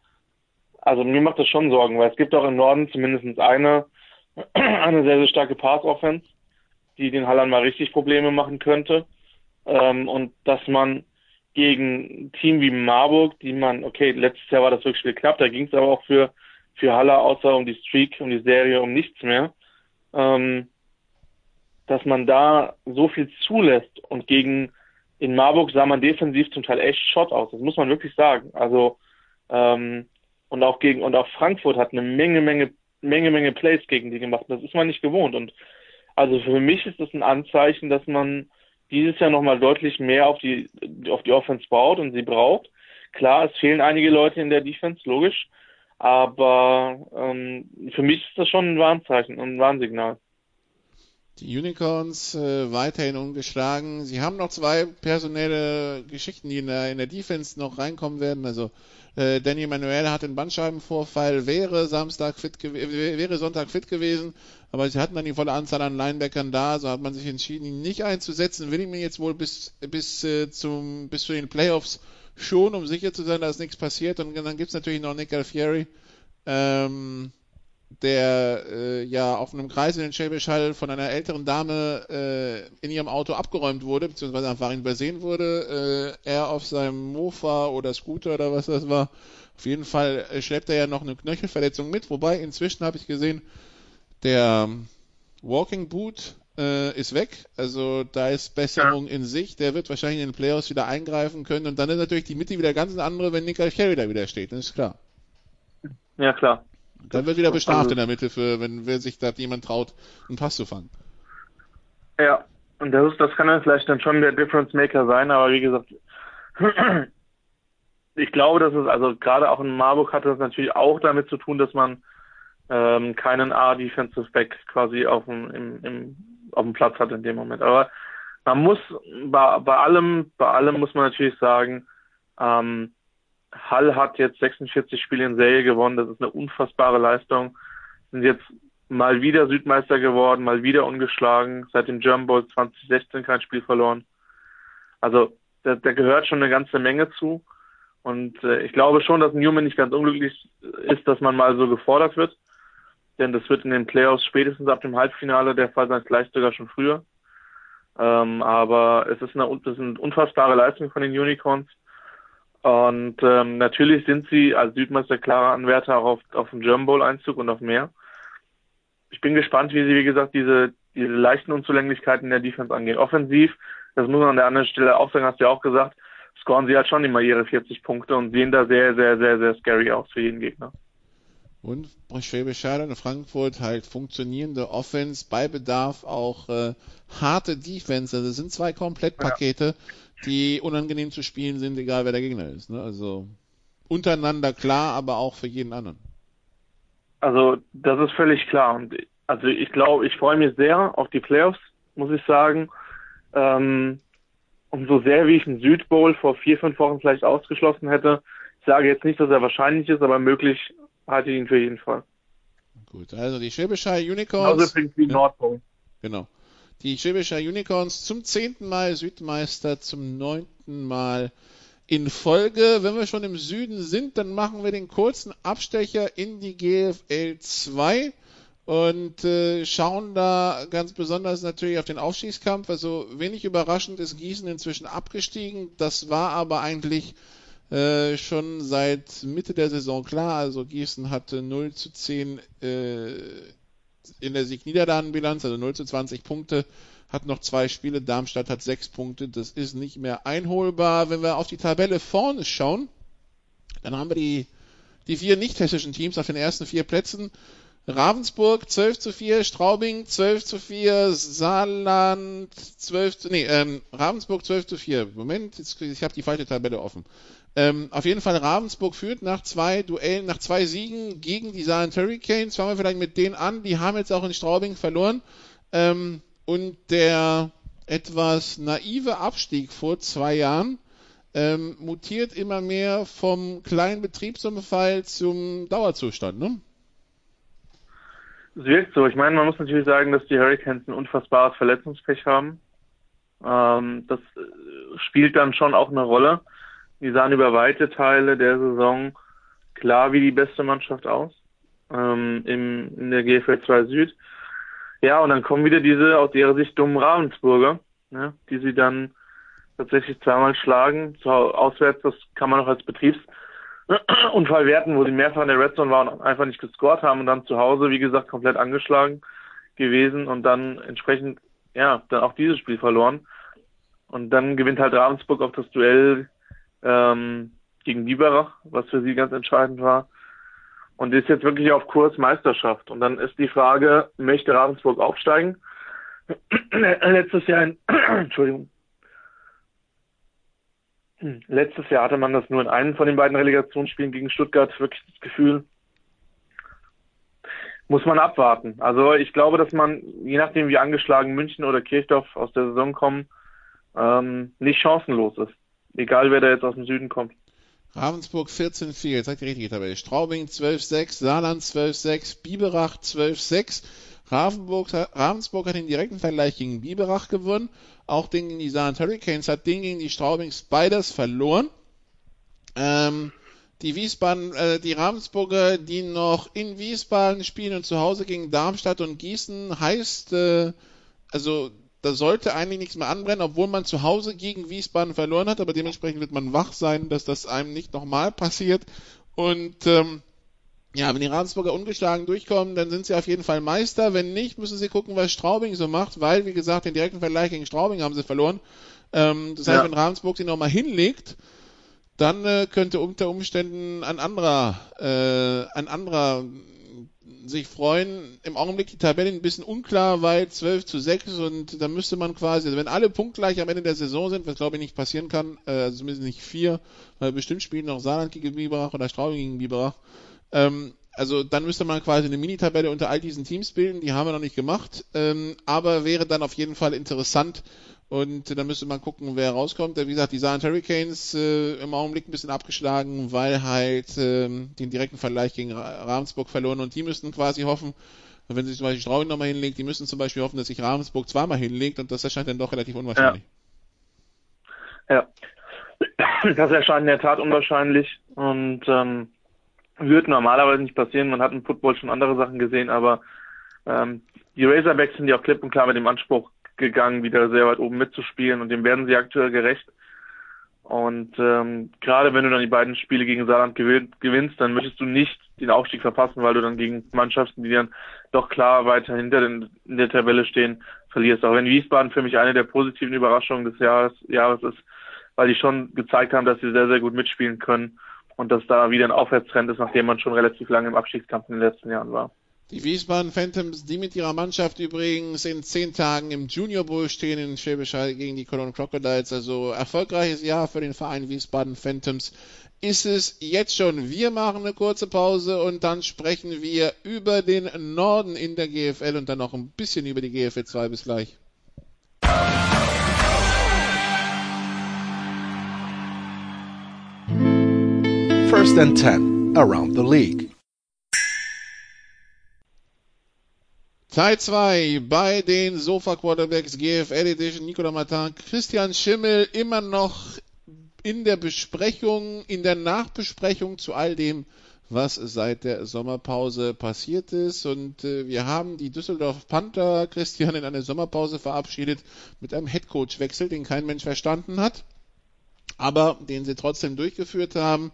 also mir macht das schon Sorgen, weil es gibt auch im Norden zumindest eine, eine sehr, sehr starke Pass-Offense, die den Hallern mal richtig Probleme machen könnte. Ähm, und dass man gegen ein Team wie Marburg, die man, okay, letztes Jahr war das wirklich knapp, da ging es aber auch für, für Haller außer um die Streak, um die Serie, um nichts mehr, ähm, dass man da so viel zulässt und gegen in Marburg sah man defensiv zum Teil echt Shot aus, das muss man wirklich sagen. Also ähm, und auch gegen und auch Frankfurt hat eine Menge, Menge, Menge, Menge Plays gegen die gemacht. Das ist man nicht gewohnt. Und also für mich ist das ein Anzeichen, dass man dieses Jahr nochmal deutlich mehr auf die, auf die Offense baut und sie braucht. Klar, es fehlen einige Leute in der Defense, logisch. Aber ähm, für mich ist das schon ein Warnzeichen und ein Warnsignal. Die Unicorns äh, weiterhin ungeschlagen. Sie haben noch zwei personelle Geschichten, die in der, in der Defense noch reinkommen werden. Also äh, Danny Manuel hat einen Bandscheibenvorfall, wäre Samstag fit wäre Sonntag fit gewesen, aber sie hatten dann die volle Anzahl an Linebackern da, so hat man sich entschieden, ihn nicht einzusetzen. Will ich mir jetzt wohl bis bis äh, zum bis zu den Playoffs schon, um sicher zu sein, dass nichts passiert. Und dann gibt's natürlich noch Nick Alfieri, ähm, der äh, ja auf einem Kreis in den Schwäbisch Hall von einer älteren Dame äh, in ihrem Auto abgeräumt wurde, beziehungsweise einfach übersehen wurde. Äh, er auf seinem Mofa oder Scooter oder was das war. Auf jeden Fall äh, schleppt er ja noch eine Knöchelverletzung mit, wobei inzwischen habe ich gesehen, der Walking Boot äh, ist weg. Also da ist Besserung ja. in sich. Der wird wahrscheinlich in den Playoffs wieder eingreifen können. Und dann ist natürlich die Mitte wieder ganz andere, wenn Nick Carey da wieder steht. Das ist klar. Ja, klar. Dann wird wieder bestraft also, in der Mitte für, wenn, wenn sich da jemand traut, einen Pass zu fangen. Ja, und das ist, das kann dann vielleicht dann schon der Difference Maker sein, aber wie gesagt, ich glaube, dass es, also gerade auch in Marburg hatte das natürlich auch damit zu tun, dass man ähm, keinen A-Defensive Back quasi auf dem, im, im, auf dem Platz hat in dem Moment. Aber man muss bei, bei allem, bei allem muss man natürlich sagen, ähm, Hall hat jetzt 46 Spiele in Serie gewonnen. Das ist eine unfassbare Leistung. Sind jetzt mal wieder Südmeister geworden, mal wieder ungeschlagen. Seit dem German Bowl 2016 kein Spiel verloren. Also da, da gehört schon eine ganze Menge zu. Und äh, ich glaube schon, dass Newman nicht ganz unglücklich ist, dass man mal so gefordert wird. Denn das wird in den Playoffs spätestens ab dem Halbfinale der Fall sein, vielleicht sogar schon früher. Ähm, aber es ist eine, das ist eine unfassbare Leistung von den Unicorns. Und ähm, natürlich sind sie als Südmeister klarer Anwärter auch auf, auf den German Bowl Einzug und auf mehr. Ich bin gespannt, wie sie, wie gesagt, diese, diese leichten Unzulänglichkeiten in der Defense angehen. Offensiv, das muss man an der anderen Stelle auch sagen, hast du ja auch gesagt, scoren sie halt schon immer ihre 40 Punkte und sehen da sehr, sehr, sehr, sehr scary aus für jeden Gegner. Und Schwäbisch Hall und Frankfurt halt funktionierende Offense, bei Bedarf auch äh, harte Defense. Also das sind zwei Komplettpakete, ja. Die unangenehm zu spielen sind, egal wer der Gegner ist. Ne? Also untereinander klar, aber auch für jeden anderen. Also das ist völlig klar. Und also ich glaube, ich freue mich sehr auf die Playoffs, muss ich sagen. Ähm, und so sehr wie ich einen Südbowl vor vier, fünf Wochen vielleicht ausgeschlossen hätte, ich sage jetzt nicht, dass er wahrscheinlich ist, aber möglich halte ich ihn für jeden Fall. Gut, also die Schwäbische Unicorns. Also übrigens wie Nordpol. Genau. Die Schwäbische Unicorns zum zehnten Mal Südmeister, zum neunten Mal in Folge. Wenn wir schon im Süden sind, dann machen wir den kurzen Abstecher in die GFL 2 und äh, schauen da ganz besonders natürlich auf den Aufstiegskampf. Also wenig überraschend ist Gießen inzwischen abgestiegen. Das war aber eigentlich äh, schon seit Mitte der Saison klar. Also Gießen hatte 0 zu 10 äh, in der Sieg-Niederlagen-Bilanz, also 0 zu 20 Punkte, hat noch zwei Spiele. Darmstadt hat sechs Punkte. Das ist nicht mehr einholbar. Wenn wir auf die Tabelle vorne schauen, dann haben wir die, die vier nicht hessischen Teams auf den ersten vier Plätzen. Ravensburg 12 zu 4, Straubing 12 zu 4, Saarland 12 zu, nee, ähm, Ravensburg 12 zu 4. Moment, jetzt, ich habe die falsche Tabelle offen. Ähm, auf jeden Fall Ravensburg führt nach zwei Duellen, nach zwei Siegen gegen die Saarland Hurricanes. Fangen wir vielleicht mit denen an. Die haben jetzt auch in Straubing verloren. Ähm, und der etwas naive Abstieg vor zwei Jahren ähm, mutiert immer mehr vom kleinen Betriebsunfall zum Dauerzustand, ne? Es wirkt so. Ich meine, man muss natürlich sagen, dass die Hurricanes ein unfassbares Verletzungspech haben. Ähm, das äh, spielt dann schon auch eine Rolle. Die sahen über weite Teile der Saison klar wie die beste Mannschaft aus ähm, im, in der GFL 2 Süd. Ja, und dann kommen wieder diese aus ihrer Sicht dummen Ravensburger, ne, die sie dann tatsächlich zweimal schlagen. Zu, auswärts, das kann man auch als Betriebs Unfall werten, wo sie mehrfach in der Red Zone waren und einfach nicht gescored haben und dann zu Hause, wie gesagt, komplett angeschlagen gewesen und dann entsprechend, ja, dann auch dieses Spiel verloren. Und dann gewinnt halt Ravensburg auch das Duell ähm, gegen Biberach, was für sie ganz entscheidend war. Und ist jetzt wirklich auf Kurs Meisterschaft. Und dann ist die Frage, möchte Ravensburg aufsteigen? Letztes Jahr in, Entschuldigung. Letztes Jahr hatte man das nur in einem von den beiden Relegationsspielen gegen Stuttgart wirklich das Gefühl, muss man abwarten. Also ich glaube, dass man, je nachdem wie angeschlagen München oder Kirchdorf aus der Saison kommen, ähm, nicht chancenlos ist. Egal wer da jetzt aus dem Süden kommt. Ravensburg 14-4, jetzt sagt die richtige Tabelle. Straubing 12-6, Saarland 12-6, Biberach 12-6. Ravensburg, Ravensburg hat den direkten Vergleich gegen Biberach gewonnen. Auch den gegen die Saarland Hurricanes hat den gegen die Straubing Spiders verloren. Ähm, die Wiesbaden, äh, die Ravensburger, die noch in Wiesbaden spielen und zu Hause gegen Darmstadt und Gießen, heißt, äh, also da sollte eigentlich nichts mehr anbrennen, obwohl man zu Hause gegen Wiesbaden verloren hat, aber dementsprechend wird man wach sein, dass das einem nicht nochmal passiert. Und ähm, ja, wenn die Ravensburger ungeschlagen durchkommen, dann sind sie auf jeden Fall Meister. Wenn nicht, müssen sie gucken, was Straubing so macht, weil, wie gesagt, den direkten Vergleich gegen Straubing haben sie verloren. Ähm, das heißt, ja. wenn Ravensburg sie nochmal hinlegt, dann äh, könnte unter Umständen ein anderer, äh, ein anderer sich freuen. Im Augenblick die Tabelle ein bisschen unklar, weil 12 zu 6 und da müsste man quasi, also wenn alle punktgleich am Ende der Saison sind, was glaube ich nicht passieren kann, äh, also zumindest nicht vier, weil bestimmt spielen noch Saarland gegen Biberach oder Straubing gegen Biberach, ähm, also dann müsste man quasi eine Mini-Tabelle unter all diesen Teams bilden, die haben wir noch nicht gemacht, ähm, aber wäre dann auf jeden Fall interessant und dann müsste man gucken, wer rauskommt. Wie gesagt, die Saarland Hurricanes äh, im Augenblick ein bisschen abgeschlagen, weil halt äh, den direkten Vergleich gegen Ravensburg verloren und die müssten quasi hoffen, wenn sich zum Beispiel Straubing nochmal hinlegt, die müssen zum Beispiel hoffen, dass sich Ravensburg zweimal hinlegt und das erscheint dann doch relativ unwahrscheinlich. Ja. ja. Das erscheint in der Tat unwahrscheinlich und ähm, wird normalerweise nicht passieren. Man hat im Football schon andere Sachen gesehen, aber ähm, die Razorbacks sind ja auch klipp und klar mit dem Anspruch gegangen, wieder sehr weit oben mitzuspielen und dem werden sie aktuell gerecht. Und ähm, gerade wenn du dann die beiden Spiele gegen Saarland gewinnst, dann möchtest du nicht den Aufstieg verpassen, weil du dann gegen Mannschaften, die dann doch klar weiter hinter den, in der Tabelle stehen, verlierst. Auch wenn Wiesbaden für mich eine der positiven Überraschungen des Jahres, Jahres ist, weil die schon gezeigt haben, dass sie sehr, sehr gut mitspielen können und dass da wieder ein Aufwärtstrend ist, nachdem man schon relativ lange im Abstiegskampf in den letzten Jahren war. Die Wiesbaden Phantoms, die mit ihrer Mannschaft übrigens in zehn Tagen im Junior Bowl stehen in Schwäbisch Hall gegen die Cologne Crocodiles. Also erfolgreiches Jahr für den Verein Wiesbaden Phantoms ist es jetzt schon. Wir machen eine kurze Pause und dann sprechen wir über den Norden in der GFL und dann noch ein bisschen über die GFL 2. Bis gleich. First and 10 around the league. Teil 2 bei den Sofa Quarterbacks GFL Edition. Nicola Martin, Christian Schimmel immer noch in der Besprechung, in der Nachbesprechung zu all dem, was seit der Sommerpause passiert ist. Und äh, wir haben die Düsseldorf Panther, Christian, in eine Sommerpause verabschiedet mit einem Headcoach-Wechsel, den kein Mensch verstanden hat, aber den sie trotzdem durchgeführt haben.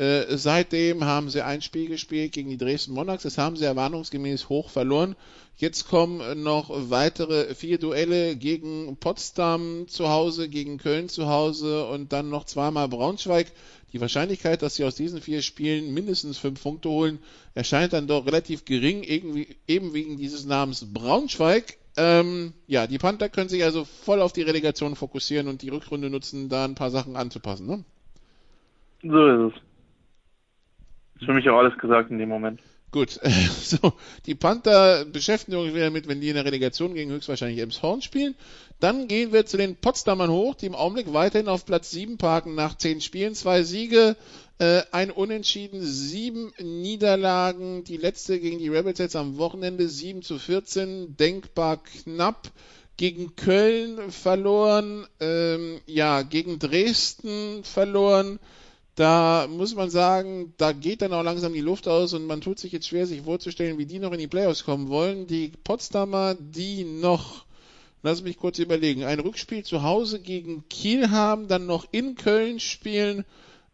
Äh, seitdem haben sie ein Spiel gespielt gegen die Dresden Monarchs. Das haben sie erwartungsgemäß hoch verloren. Jetzt kommen noch weitere vier Duelle gegen Potsdam zu Hause, gegen Köln zu Hause und dann noch zweimal Braunschweig. Die Wahrscheinlichkeit, dass sie aus diesen vier Spielen mindestens fünf Punkte holen, erscheint dann doch relativ gering, eben wegen dieses Namens Braunschweig. Ähm, ja, die Panther können sich also voll auf die Relegation fokussieren und die Rückrunde nutzen, da ein paar Sachen anzupassen. Ne? So ist es. Ist für mich auch alles gesagt in dem Moment. Gut, so, die Panther beschäftigen uns wieder damit, wenn die in der Relegation gegen höchstwahrscheinlich Emshorn spielen. Dann gehen wir zu den Potsdamern hoch, die im Augenblick weiterhin auf Platz 7 parken nach 10 Spielen. Zwei Siege, äh, ein Unentschieden, sieben Niederlagen. Die letzte gegen die Rebels jetzt am Wochenende 7 zu 14, denkbar knapp. Gegen Köln verloren, ähm, ja, gegen Dresden verloren da muss man sagen, da geht dann auch langsam die Luft aus und man tut sich jetzt schwer, sich vorzustellen, wie die noch in die Playoffs kommen wollen. Die Potsdamer, die noch, lass mich kurz überlegen, ein Rückspiel zu Hause gegen Kiel haben, dann noch in Köln spielen.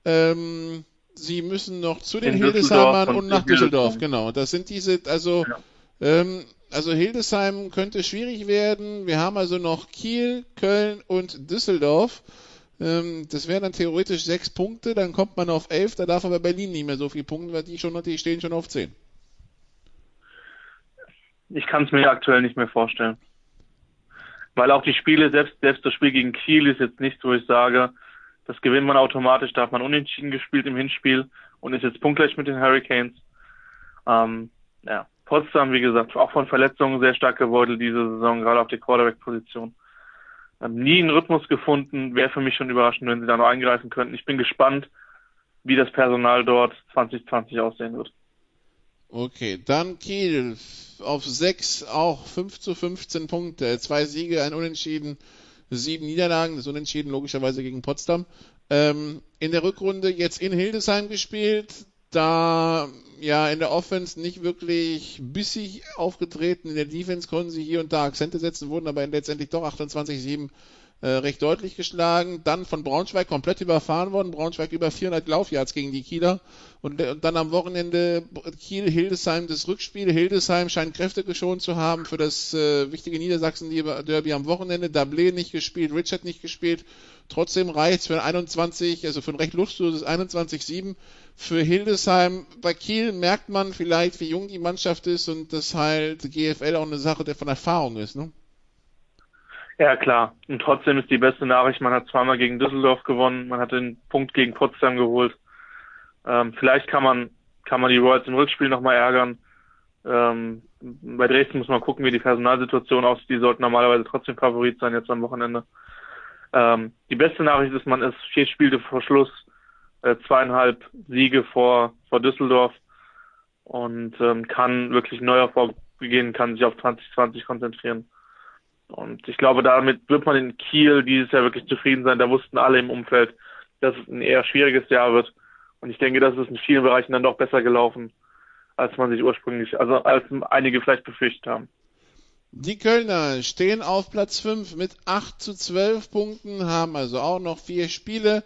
Ähm, sie müssen noch zu den Hildesheimern und nach Düsseldorf, genau. Das sind diese, also, ja. ähm, also Hildesheim könnte schwierig werden. Wir haben also noch Kiel, Köln und Düsseldorf. Ähm, das wären dann theoretisch sechs Punkte, dann kommt man auf elf, da darf aber Berlin nicht mehr so viele Punkte, weil die schon, die stehen schon auf zehn. Ich kann es mir aktuell nicht mehr vorstellen. Weil auch die Spiele, selbst, selbst das Spiel gegen Kiel ist jetzt nicht, wo ich sage, das gewinnt man automatisch, da hat man unentschieden gespielt im Hinspiel und ist jetzt punktgleich mit den Hurricanes. Ähm, ja, Potsdam, wie gesagt, auch von Verletzungen sehr stark gebeutelt diese Saison, gerade auf der Quarterback-Position nie einen Rhythmus gefunden. Wäre für mich schon überraschend, wenn sie da noch eingreifen könnten. Ich bin gespannt, wie das Personal dort 2020 aussehen wird. Okay, dann Kiel auf 6, auch 5 zu 15 Punkte. Zwei Siege, ein Unentschieden, sieben Niederlagen. Das Unentschieden logischerweise gegen Potsdam. Ähm, in der Rückrunde jetzt in Hildesheim gespielt da ja in der Offense nicht wirklich bissig aufgetreten. In der Defense konnten sie hier und da Akzente setzen, wurden aber letztendlich doch 28-7 äh, recht deutlich geschlagen. Dann von Braunschweig komplett überfahren worden. Braunschweig über 400 Laufyards gegen die Kieler. Und, und dann am Wochenende Kiel-Hildesheim das Rückspiel. Hildesheim scheint Kräfte geschont zu haben für das äh, wichtige Niedersachsen-Derby am Wochenende. Dablé nicht gespielt, Richard nicht gespielt. Trotzdem reicht für ein 21, also für ein recht luftloses 21-7 für Hildesheim. Bei Kiel merkt man vielleicht, wie jung die Mannschaft ist und dass halt GFL auch eine Sache der von Erfahrung ist, ne? Ja, klar. Und trotzdem ist die beste Nachricht, man hat zweimal gegen Düsseldorf gewonnen, man hat den Punkt gegen Potsdam geholt. Ähm, vielleicht kann man, kann man die Royals im Rückspiel nochmal ärgern. Ähm, bei Dresden muss man gucken, wie die Personalsituation aussieht. Die sollten normalerweise trotzdem Favorit sein jetzt am Wochenende. Ähm, die beste Nachricht ist, man ist vier Spiele vor Schluss, äh, zweieinhalb Siege vor, vor Düsseldorf und ähm, kann wirklich neuer vorgehen, kann sich auf 2020 konzentrieren. Und ich glaube, damit wird man in Kiel dieses Jahr wirklich zufrieden sein. Da wussten alle im Umfeld, dass es ein eher schwieriges Jahr wird. Und ich denke, das ist in vielen Bereichen dann doch besser gelaufen, als man sich ursprünglich, also als einige vielleicht befürchtet haben. Die Kölner stehen auf Platz 5 mit 8 zu 12 Punkten, haben also auch noch vier Spiele.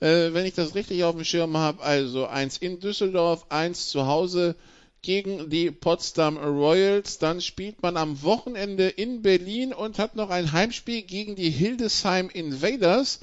Äh, wenn ich das richtig auf dem Schirm habe, also eins in Düsseldorf, eins zu Hause gegen die Potsdam Royals. Dann spielt man am Wochenende in Berlin und hat noch ein Heimspiel gegen die Hildesheim Invaders.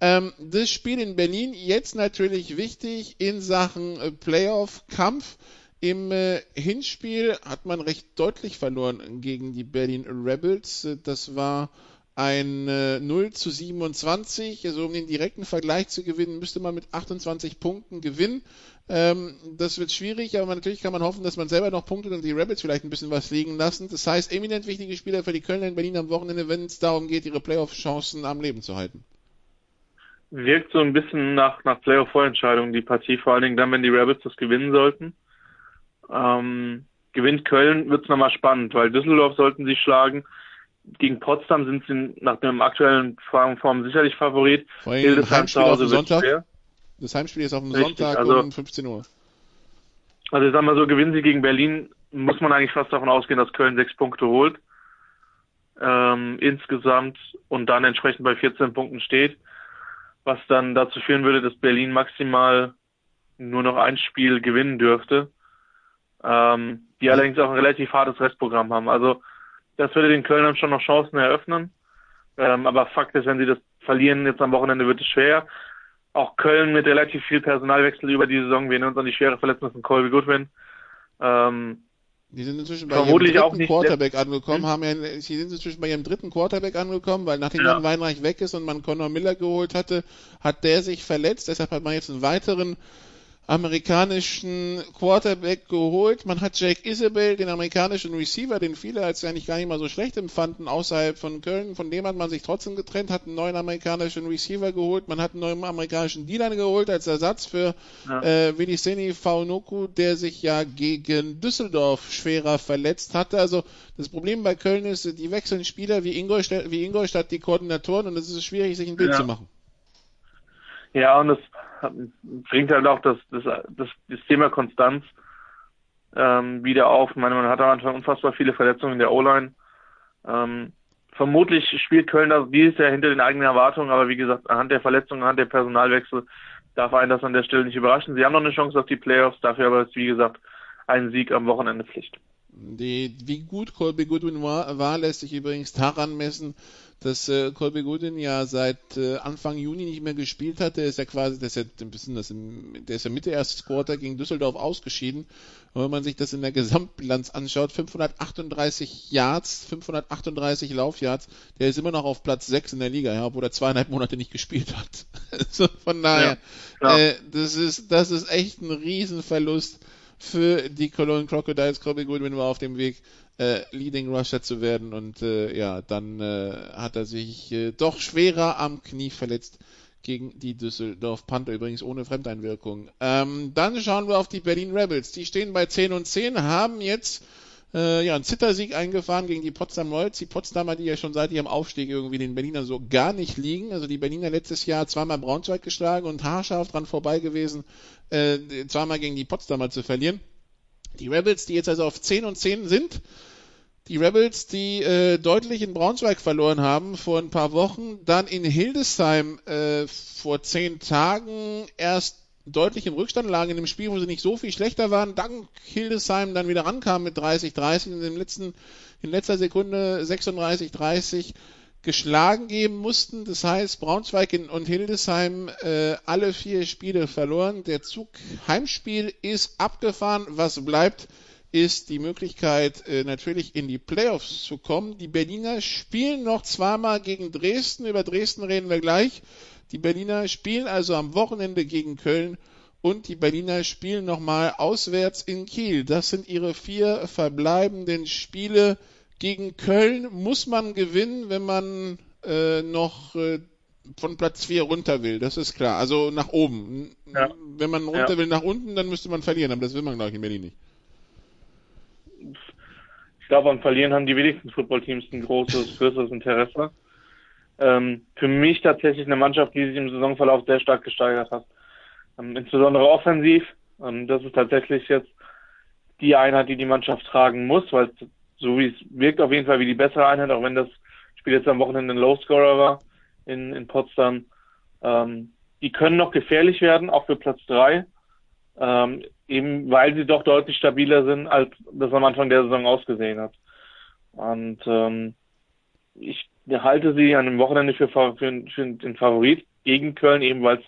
Ähm, das Spiel in Berlin jetzt natürlich wichtig in Sachen äh, Playoff-Kampf. Im äh, Hinspiel hat man recht deutlich verloren gegen die Berlin Rebels. Äh, das war ein äh, 0 zu 27. Also um den direkten Vergleich zu gewinnen, müsste man mit 28 Punkten gewinnen. Ähm, das wird schwierig, aber natürlich kann man hoffen, dass man selber noch punktet und die Rebels vielleicht ein bisschen was liegen lassen. Das heißt, eminent wichtige Spieler für die Kölner in Berlin am Wochenende, wenn es darum geht, ihre Playoff-Chancen am Leben zu halten. Wirkt so ein bisschen nach, nach Playoff-Vorentscheidung die Partie, vor allen Dingen dann, wenn die Rebels das gewinnen sollten. Ähm, gewinnt Köln, wird es nochmal spannend, weil Düsseldorf sollten sie schlagen. Gegen Potsdam sind sie nach dem aktuellen Form sicherlich Favorit. Vor allem Hildesheim zu Hause wird schwer. Das Heimspiel ist auf dem Richtig, Sonntag also, um 15 Uhr. Also ich sag mal so, gewinnen sie gegen Berlin, muss man eigentlich fast davon ausgehen, dass Köln sechs Punkte holt. Ähm, insgesamt und dann entsprechend bei 14 Punkten steht. Was dann dazu führen würde, dass Berlin maximal nur noch ein Spiel gewinnen dürfte ähm, die allerdings auch ein relativ hartes Restprogramm haben. Also das würde den Kölnern schon noch Chancen eröffnen. Ähm, aber Fakt ist, wenn sie das verlieren jetzt am Wochenende, wird es schwer. Auch Köln mit relativ viel Personalwechsel über die Saison. Wir erinnern uns an die schwere Verletzung von Colby Goodwin. Ähm, die sind inzwischen bei Vermutlich ihrem dritten Quarterback angekommen, hm? haben ja, sie sind inzwischen bei ihrem dritten Quarterback angekommen, weil nachdem ja. Jan Weinreich weg ist und man Conor Miller geholt hatte, hat der sich verletzt, deshalb hat man jetzt einen weiteren amerikanischen Quarterback geholt. Man hat Jake Isabel, den amerikanischen Receiver, den viele als eigentlich gar nicht mal so schlecht empfanden, außerhalb von Köln. Von dem hat man sich trotzdem getrennt, hat einen neuen amerikanischen Receiver geholt. Man hat einen neuen amerikanischen Dealer geholt als Ersatz für ja. äh, Viliceni Faunoku, der sich ja gegen Düsseldorf schwerer verletzt hatte. Also das Problem bei Köln ist, die wechseln Spieler wie Ingolstadt, wie Ingolstadt die Koordinatoren und es ist schwierig, sich ein Bild ja. zu machen. Ja, und das bringt halt auch das, das, das, das Thema Konstanz ähm, wieder auf. Ich meine, man hat am Anfang unfassbar viele Verletzungen in der O-Line. Ähm, vermutlich spielt Köln das dieses Jahr hinter den eigenen Erwartungen, aber wie gesagt, anhand der Verletzungen, anhand der Personalwechsel darf einen das an der Stelle nicht überraschen. Sie haben noch eine Chance auf die Playoffs, dafür aber ist, wie gesagt, ein Sieg am Wochenende Pflicht. Die, wie gut Colby Goodwin war, war, lässt sich übrigens daran messen, dass äh, Colby Goodwin ja seit äh, Anfang Juni nicht mehr gespielt hat. Der ist ja quasi, der ist ja ein bisschen das im, der ist ja Mitte erstes Quarter gegen Düsseldorf ausgeschieden. Und wenn man sich das in der Gesamtbilanz anschaut, 538 Yards, 538 Laufyards, der ist immer noch auf Platz 6 in der Liga, ja, obwohl er zweieinhalb Monate nicht gespielt hat. also von daher, ja. Äh, das ist, das ist echt ein Riesenverlust für die Cologne Crocodiles. Colby Goodwin war auf dem Weg, äh, Leading Rusher zu werden und äh, ja, dann äh, hat er sich äh, doch schwerer am Knie verletzt gegen die Düsseldorf Panther, übrigens ohne Fremdeinwirkung. Ähm, dann schauen wir auf die Berlin Rebels. Die stehen bei 10 und 10, haben jetzt äh, ja, einen Zittersieg eingefahren gegen die Potsdam Royals. Die Potsdamer, die ja schon seit ihrem Aufstieg irgendwie den Berliner so gar nicht liegen. Also die Berliner letztes Jahr zweimal Braunschweig geschlagen und haarscharf dran vorbei gewesen, äh, zweimal gegen die Potsdamer zu verlieren. Die Rebels, die jetzt also auf 10 und 10 sind, die Rebels, die äh, deutlich in Braunschweig verloren haben vor ein paar Wochen, dann in Hildesheim äh, vor zehn Tagen erst deutlich im Rückstand lagen in einem Spiel, wo sie nicht so viel schlechter waren, dank Hildesheim dann wieder rankam mit 30-30 und im letzten, in letzter Sekunde 36-30 geschlagen geben mussten. Das heißt, Braunschweig und Hildesheim äh, alle vier Spiele verloren. Der Zug Heimspiel ist abgefahren. Was bleibt, ist die Möglichkeit, äh, natürlich in die Playoffs zu kommen. Die Berliner spielen noch zweimal gegen Dresden. Über Dresden reden wir gleich. Die Berliner spielen also am Wochenende gegen Köln und die Berliner spielen nochmal auswärts in Kiel. Das sind ihre vier verbleibenden Spiele gegen Köln muss man gewinnen, wenn man äh, noch äh, von Platz 4 runter will. Das ist klar. Also nach oben. Ja. Wenn man runter ja. will nach unten, dann müsste man verlieren. Aber das will man, glaube ich, in Berlin nicht. Ich glaube, am Verlieren haben die wenigsten Footballteams ein großes, größeres Interesse. Ähm, für mich tatsächlich eine Mannschaft, die sich im Saisonverlauf sehr stark gesteigert hat. Ähm, insbesondere offensiv. Ähm, das ist tatsächlich jetzt die Einheit, die die Mannschaft tragen muss, weil so wie es wirkt auf jeden Fall wie die bessere Einheit, auch wenn das Spiel jetzt am Wochenende ein Low-Scorer war in, in Potsdam. Ähm, die können noch gefährlich werden, auch für Platz drei, ähm, eben weil sie doch deutlich stabiler sind, als das am Anfang der Saison ausgesehen hat. Und ähm, ich halte sie an dem Wochenende für, für, für den Favorit gegen Köln, eben weil es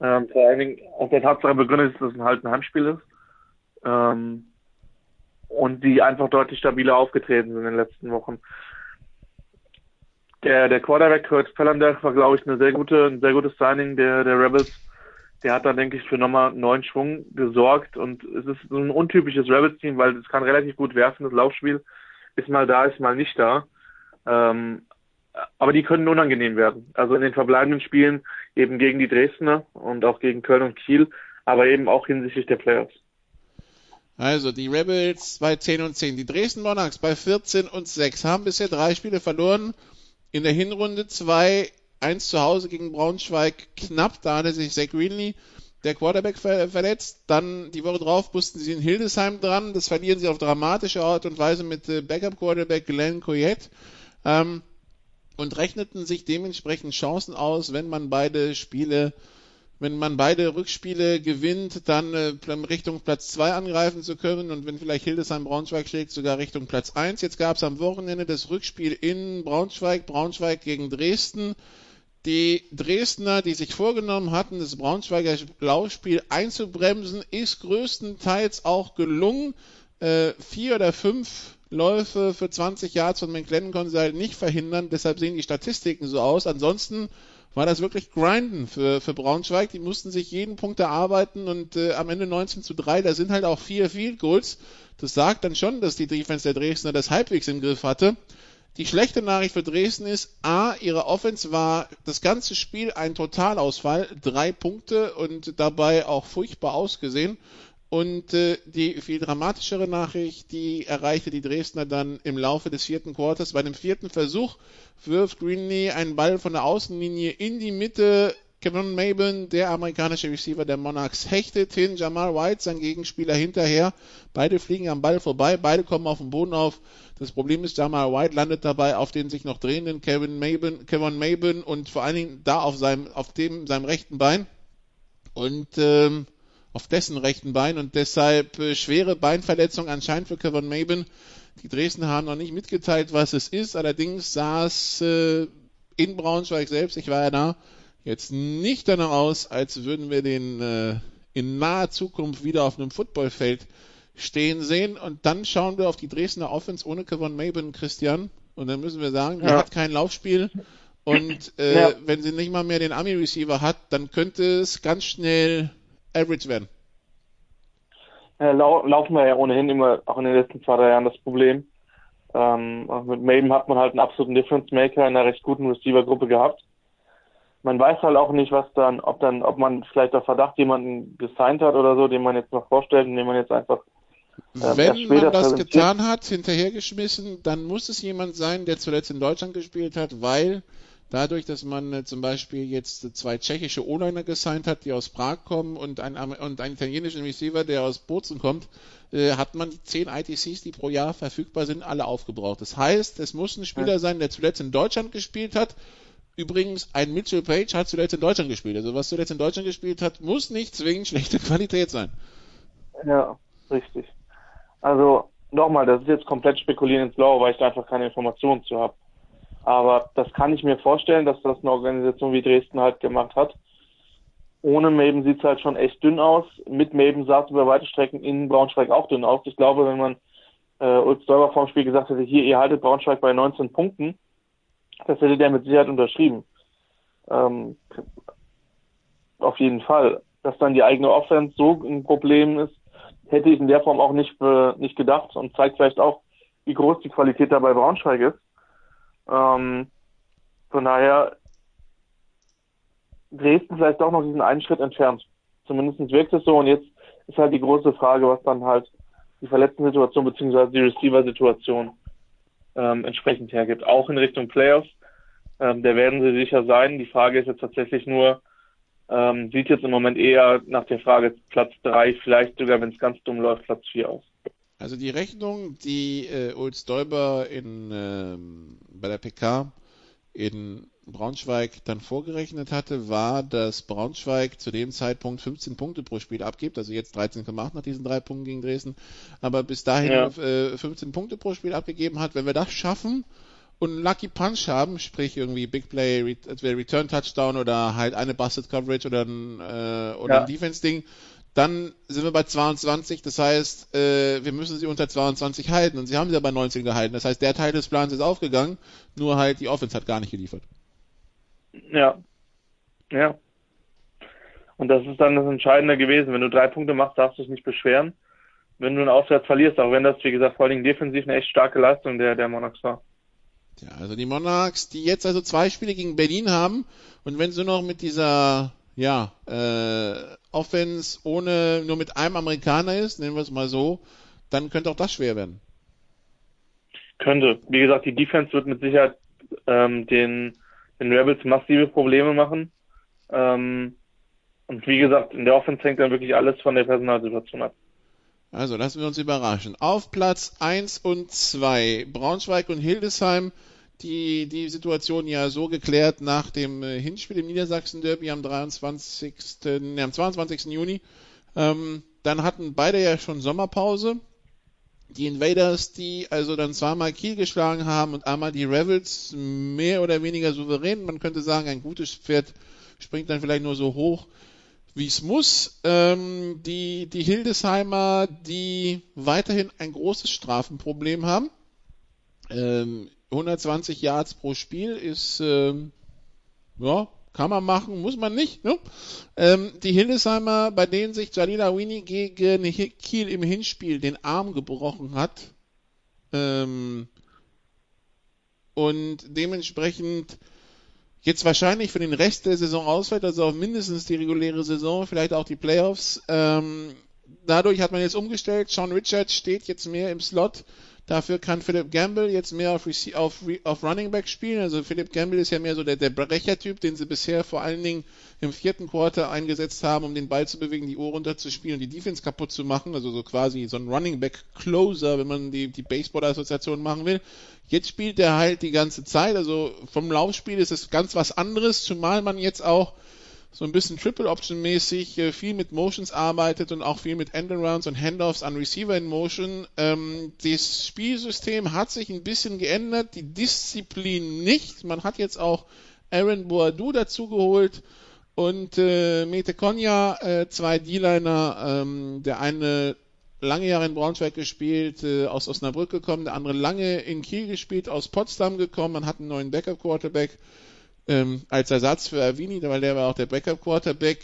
ähm, vor allen Dingen auf der Tatsache begründet ist, dass es halt ein Heimspiel ist. Ähm, und die einfach deutlich stabiler aufgetreten sind in den letzten Wochen. Der, der Quarterback Kurt Fellander war, glaube ich, eine sehr gute, ein sehr gutes Signing der, der Rebels. Der hat dann, denke ich, für nochmal neuen Schwung gesorgt und es ist so ein untypisches Rebels-Team, weil es kann relativ gut werfen, das Laufspiel ist mal da, ist mal nicht da. Ähm, aber die können unangenehm werden. Also in den verbleibenden Spielen eben gegen die Dresdner und auch gegen Köln und Kiel, aber eben auch hinsichtlich der Playoffs. Also die Rebels bei 10 und 10, die Dresden Monarchs bei 14 und 6 haben bisher drei Spiele verloren. In der Hinrunde zwei, eins zu Hause gegen Braunschweig knapp, da hatte sich Zach Greenlee der Quarterback ver verletzt. Dann die Woche drauf mussten sie in Hildesheim dran. Das verlieren sie auf dramatische Art und Weise mit äh, Backup-Quarterback Glenn Coyette. Ähm, und rechneten sich dementsprechend Chancen aus, wenn man beide Spiele wenn man beide Rückspiele gewinnt, dann äh, Richtung Platz 2 angreifen zu können und wenn vielleicht Hildesheim Braunschweig schlägt, sogar Richtung Platz 1. Jetzt gab es am Wochenende das Rückspiel in Braunschweig, Braunschweig gegen Dresden. Die Dresdner, die sich vorgenommen hatten, das Braunschweiger Laufspiel einzubremsen, ist größtenteils auch gelungen. Äh, vier oder fünf Läufe für 20 Yards von McLennan konnten sie halt nicht verhindern, deshalb sehen die Statistiken so aus. Ansonsten war das wirklich Grinden für, für Braunschweig. Die mussten sich jeden Punkt erarbeiten und äh, am Ende 19 zu 3, da sind halt auch vier Field Goals. Das sagt dann schon, dass die Defense der Dresdner das halbwegs im Griff hatte. Die schlechte Nachricht für Dresden ist, A, ihre Offense war das ganze Spiel ein Totalausfall, drei Punkte und dabei auch furchtbar ausgesehen. Und äh, die viel dramatischere Nachricht, die erreichte die Dresdner dann im Laufe des vierten Quarters. Bei dem vierten Versuch wirft Greenlee einen Ball von der Außenlinie in die Mitte. Kevin Maben, der amerikanische Receiver der Monarchs, hechtet hin. Jamal White, sein Gegenspieler, hinterher. Beide fliegen am Ball vorbei, beide kommen auf den Boden auf. Das Problem ist, Jamal White landet dabei auf den sich noch drehenden Kevin Maben, Kevin Maben und vor allen Dingen da auf seinem, auf dem, seinem rechten Bein. Und ähm, auf dessen rechten Bein und deshalb äh, schwere Beinverletzung anscheinend für Kevin Maben. Die Dresden haben noch nicht mitgeteilt, was es ist. Allerdings es äh, in Braunschweig selbst, ich war ja da, jetzt nicht danach aus, als würden wir den äh, in naher Zukunft wieder auf einem Footballfeld stehen sehen. Und dann schauen wir auf die Dresdner Offense ohne Kevin Maben, Christian. Und dann müssen wir sagen, er hat kein Laufspiel. Und äh, ja. wenn sie nicht mal mehr den Ami-Receiver hat, dann könnte es ganz schnell average werden. Ja, lau laufen wir ja ohnehin immer, auch in den letzten zwei, drei Jahren, das Problem. Ähm, mit Maben hat man halt einen absoluten Difference Maker in einer recht guten Receiver-Gruppe gehabt. Man weiß halt auch nicht, was dann, ob dann, ob man vielleicht auf Verdacht jemanden gesigned hat oder so, den man jetzt noch vorstellt und den man jetzt einfach ähm, Wenn man das getan hat, hinterhergeschmissen, dann muss es jemand sein, der zuletzt in Deutschland gespielt hat, weil Dadurch, dass man äh, zum Beispiel jetzt zwei tschechische O-Liner gesigned hat, die aus Prag kommen und ein, und einen italienischen Receiver, der aus Bozen kommt, äh, hat man zehn ITCs, die pro Jahr verfügbar sind, alle aufgebraucht. Das heißt, es muss ein Spieler sein, der zuletzt in Deutschland gespielt hat. Übrigens, ein Mitchell Page hat zuletzt in Deutschland gespielt. Also was zuletzt in Deutschland gespielt hat, muss nicht zwingend schlechte Qualität sein. Ja, richtig. Also nochmal, das ist jetzt komplett spekulieren ins Blaue, weil ich da einfach keine Informationen zu habe. Aber das kann ich mir vorstellen, dass das eine Organisation wie Dresden halt gemacht hat. Ohne Maben sieht es halt schon echt dünn aus. Mit Maben sah es über weite Strecken in Braunschweig auch dünn aus. Ich glaube, wenn man äh, Ulf Däuber vorm Spiel gesagt hätte, hier, ihr haltet Braunschweig bei 19 Punkten, das hätte der mit Sicherheit unterschrieben. Ähm, auf jeden Fall. Dass dann die eigene Offense so ein Problem ist, hätte ich in der Form auch nicht, äh, nicht gedacht und zeigt vielleicht auch, wie groß die Qualität da bei Braunschweig ist. Ähm, von daher Dresden vielleicht doch noch diesen einen Schritt entfernt. Zumindest wirkt es so und jetzt ist halt die große Frage, was dann halt die verletzten Situation beziehungsweise die Receiver-Situation ähm, entsprechend hergibt. Auch in Richtung Playoffs, ähm, da werden sie sicher sein. Die Frage ist jetzt tatsächlich nur, ähm, sieht jetzt im Moment eher nach der Frage Platz drei, vielleicht sogar, wenn es ganz dumm läuft, Platz vier aus. Also die Rechnung, die äh, Ulz Däuber in, ähm, bei der PK in Braunschweig dann vorgerechnet hatte, war, dass Braunschweig zu dem Zeitpunkt 15 Punkte pro Spiel abgibt, also jetzt 13,8 nach diesen drei Punkten gegen Dresden, aber bis dahin ja. äh, 15 Punkte pro Spiel abgegeben hat. Wenn wir das schaffen und einen Lucky Punch haben, sprich irgendwie Big Play, Return Touchdown oder halt eine Busted Coverage oder ein, äh, oder ja. ein Defense-Ding, dann sind wir bei 22. Das heißt, äh, wir müssen sie unter 22 halten und sie haben sie ja bei 19 gehalten. Das heißt, der Teil des Plans ist aufgegangen, nur halt die Offense hat gar nicht geliefert. Ja. Ja. Und das ist dann das Entscheidende gewesen. Wenn du drei Punkte machst, darfst du dich nicht beschweren. Wenn du einen Auswärts verlierst, auch wenn das, wie gesagt, vor allem defensiv eine echt starke Leistung der, der Monarchs war. Ja, also die Monarchs, die jetzt also zwei Spiele gegen Berlin haben und wenn sie noch mit dieser ja, äh, Offense ohne nur mit einem Amerikaner ist, nennen wir es mal so, dann könnte auch das schwer werden. Könnte. Wie gesagt, die Defense wird mit Sicherheit ähm, den, den Rebels massive Probleme machen. Ähm, und wie gesagt, in der Offense hängt dann wirklich alles von der Personalsituation ab. Also lassen wir uns überraschen. Auf Platz 1 und 2 Braunschweig und Hildesheim die, die Situation ja so geklärt nach dem äh, Hinspiel im Niedersachsen-Derby am 23., nee, am 22. Juni. Ähm, dann hatten beide ja schon Sommerpause. Die Invaders, die also dann zweimal Kiel geschlagen haben und einmal die Rebels mehr oder weniger souverän. Man könnte sagen, ein gutes Pferd springt dann vielleicht nur so hoch, wie es muss. Ähm, die, die Hildesheimer, die weiterhin ein großes Strafenproblem haben. Ähm, 120 Yards pro Spiel ist, ähm, ja, kann man machen, muss man nicht. Ne? Ähm, die Hildesheimer, bei denen sich Jalila Winnie gegen Kiel im Hinspiel den Arm gebrochen hat ähm, und dementsprechend jetzt wahrscheinlich für den Rest der Saison ausfällt, also auch mindestens die reguläre Saison, vielleicht auch die Playoffs. Ähm, dadurch hat man jetzt umgestellt. Sean Richards steht jetzt mehr im Slot Dafür kann Philip Gamble jetzt mehr auf, auf, auf Running Back spielen. Also Philip Gamble ist ja mehr so der, der Brechertyp, den sie bisher vor allen Dingen im vierten Quarter eingesetzt haben, um den Ball zu bewegen, die Uhr runterzuspielen und die Defense kaputt zu machen. Also so quasi so ein Running Back Closer, wenn man die, die Baseball-Assoziation machen will. Jetzt spielt er halt die ganze Zeit. Also vom Laufspiel ist es ganz was anderes, zumal man jetzt auch so ein bisschen Triple Option mäßig äh, viel mit Motions arbeitet und auch viel mit Endarounds und Handoffs an Receiver in Motion. Ähm, das Spielsystem hat sich ein bisschen geändert, die Disziplin nicht. Man hat jetzt auch Aaron Boadu dazugeholt und äh, Mete Konya, äh, zwei D-Liner, ähm, der eine lange Jahre in Braunschweig gespielt, äh, aus Osnabrück gekommen, der andere lange in Kiel gespielt, aus Potsdam gekommen, man hat einen neuen Backup-Quarterback ähm, als Ersatz für Avini, weil der war auch der Backup-Quarterback.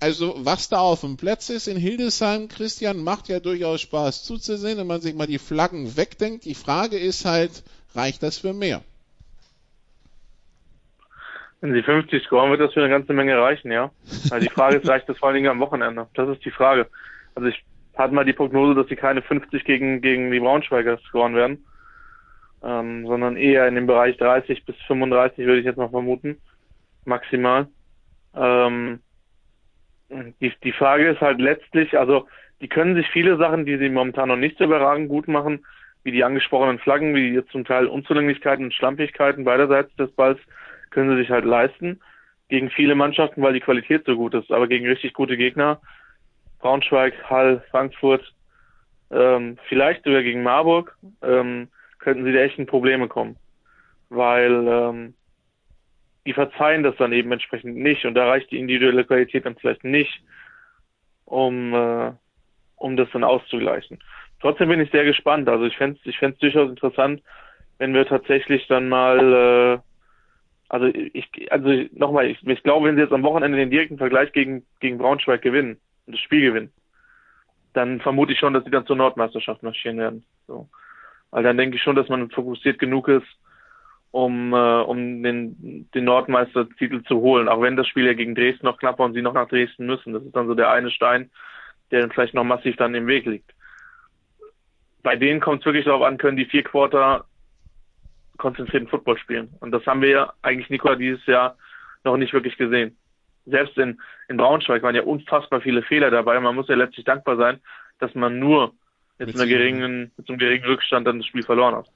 Also was da auf dem Platz ist in Hildesheim, Christian, macht ja durchaus Spaß zuzusehen, wenn man sich mal die Flaggen wegdenkt. Die Frage ist halt, reicht das für mehr? Wenn sie 50 scoren, wird das für eine ganze Menge reichen, ja. Also die Frage ist, reicht das vor allen Dingen am Wochenende? Das ist die Frage. Also ich hatte mal die Prognose, dass sie keine 50 gegen, gegen die Braunschweiger scoren werden ähm, sondern eher in dem Bereich 30 bis 35 würde ich jetzt mal vermuten, maximal. Ähm, die, die Frage ist halt letztlich, also die können sich viele Sachen, die sie momentan noch nicht so überragend gut machen, wie die angesprochenen Flaggen, wie jetzt zum Teil Unzulänglichkeiten und Schlampigkeiten beiderseits des Balls, können sie sich halt leisten gegen viele Mannschaften, weil die Qualität so gut ist. Aber gegen richtig gute Gegner, Braunschweig, Hall, Frankfurt, ähm, vielleicht sogar gegen Marburg, ähm, könnten sie da echt in Probleme kommen. Weil ähm, die verzeihen das dann eben entsprechend nicht und da reicht die individuelle Qualität dann vielleicht nicht, um, äh, um das dann auszugleichen. Trotzdem bin ich sehr gespannt. Also ich fände es ich durchaus interessant, wenn wir tatsächlich dann mal, äh, also ich, also nochmal, ich, ich glaube, wenn sie jetzt am Wochenende den direkten Vergleich gegen, gegen Braunschweig gewinnen und das Spiel gewinnen, dann vermute ich schon, dass sie dann zur Nordmeisterschaft marschieren werden. So. Weil dann denke ich schon, dass man fokussiert genug ist, um, äh, um den, den Nordmeistertitel zu holen. Auch wenn das Spiel ja gegen Dresden noch knapp war und sie noch nach Dresden müssen. Das ist dann so der eine Stein, der dann vielleicht noch massiv dann im Weg liegt. Bei denen kommt es wirklich darauf an, können die vier Quarter konzentrierten Football spielen. Und das haben wir ja eigentlich, Nikola, dieses Jahr noch nicht wirklich gesehen. Selbst in, in Braunschweig waren ja unfassbar viele Fehler dabei. Man muss ja letztlich dankbar sein, dass man nur Mit mit, einer geringen, mit einem geringen Rückstand dann das Spiel verloren hat.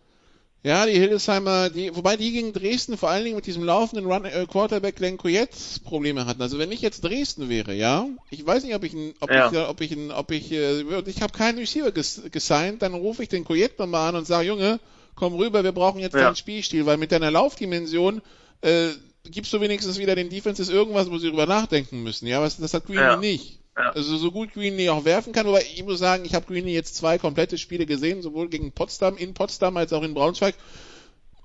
Ja, die Hildesheimer, die, wobei die gegen Dresden vor allen Dingen mit diesem laufenden Run, äh, Quarterback Glenn Coyette Probleme hatten. Also wenn ich jetzt Dresden wäre, ja, ich weiß nicht, ob ich ein, ob Ja. ich, ob ich, ein, ob ich, äh, ich habe keinen Receiver ges gesigned, dann rufe ich den Coyette nochmal an und sage, Junge, komm rüber, wir brauchen jetzt Ja. deinen Spielstil, weil mit deiner Laufdimension äh, gibst du wenigstens wieder den Defenses irgendwas, wo sie drüber nachdenken müssen. Ja, was, das hat Greenlee Ja. nicht. Ja. Also so gut Greenlee auch werfen kann, aber ich muss sagen, ich habe Greenlee jetzt zwei komplette Spiele gesehen, sowohl gegen Potsdam, in Potsdam als auch in Braunschweig.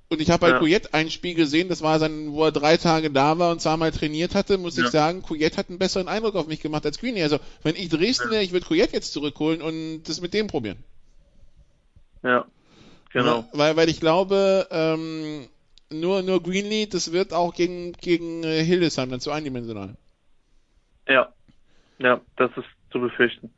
Und ich habe bei Ja. Couillette ein Spiel gesehen, das war sein, wo er drei Tage da war und zweimal trainiert hatte, muss ich Ja. sagen, Couillette hat einen besseren Eindruck auf mich gemacht als Greeny. Also, wenn ich Dresden wäre, ich würde Couillette jetzt zurückholen und das mit dem probieren. Ja, genau. Weil, weil ich glaube, ähm, nur, nur Greenlee, das wird auch gegen, gegen Hildesheim dann zu eindimensional. Ja, ja, das ist zu befürchten.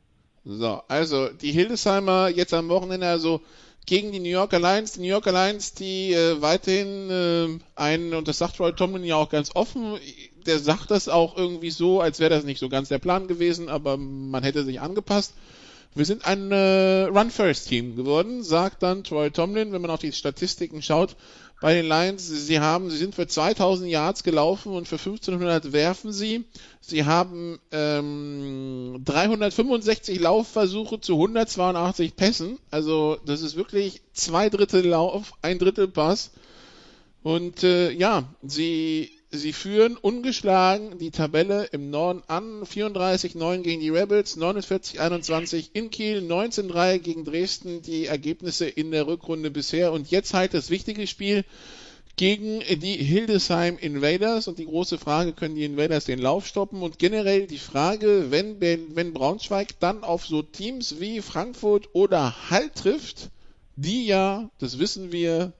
So, also die Hildesheimer jetzt am Wochenende, also gegen die New Yorker Lions. Die New Yorker Lions, die äh, weiterhin äh, einen, und das sagt Roy Tomlin ja auch ganz offen, der sagt das auch irgendwie so, als wäre das nicht so ganz der Plan gewesen, aber man hätte sich angepasst. Wir sind ein äh, Run-First-Team geworden, sagt dann Troy Tomlin, wenn man auf die Statistiken schaut. Bei den Lions, sie haben, sie sind für 2000 Yards gelaufen und für 1500 werfen sie. Sie haben ähm, 365 Laufversuche zu 182 Pässen. Also das ist wirklich zwei Drittel Lauf, ein Drittel Pass. Und äh, ja, sie, sie führen ungeschlagen die Tabelle im Norden an. 34-9 gegen die Rebels, 49-21 in Kiel, 19-3 gegen Dresden. Die Ergebnisse in der Rückrunde bisher. Und jetzt halt das wichtige Spiel gegen die Hildesheim Invaders. Und die große Frage, können die Invaders den Lauf stoppen? Und generell die Frage, wenn, wenn Braunschweig dann auf so Teams wie Frankfurt oder Hall trifft, die ja, das wissen wir,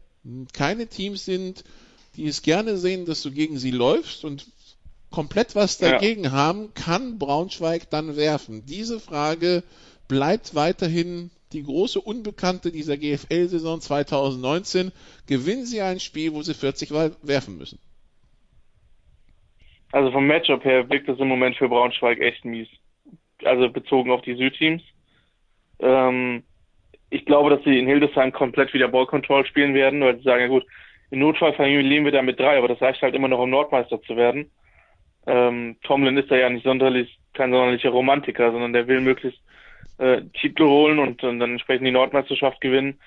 keine Teams sind, die es gerne sehen, dass du gegen sie läufst und komplett was Ja. dagegen haben, kann Braunschweig dann werfen? Diese Frage bleibt weiterhin die große Unbekannte dieser GFL-Saison 2019. Gewinnen sie ein Spiel, wo sie 40 Mal werfen müssen? Also vom Matchup her wirkt es im Moment für Braunschweig echt mies. Also bezogen auf die Südteams. Ähm, ich glaube, dass sie in Hildesheim komplett wieder Ball Control spielen werden, weil sie sagen, ja gut, im Notfall verlieren wir da mit drei, aber das reicht halt immer noch, um Nordmeister zu werden. Ähm, Tomlin ist da ja nicht sonderlich, kein sonderlicher Romantiker, sondern der will möglichst äh, Titel holen und, und dann entsprechend die Nordmeisterschaft gewinnen,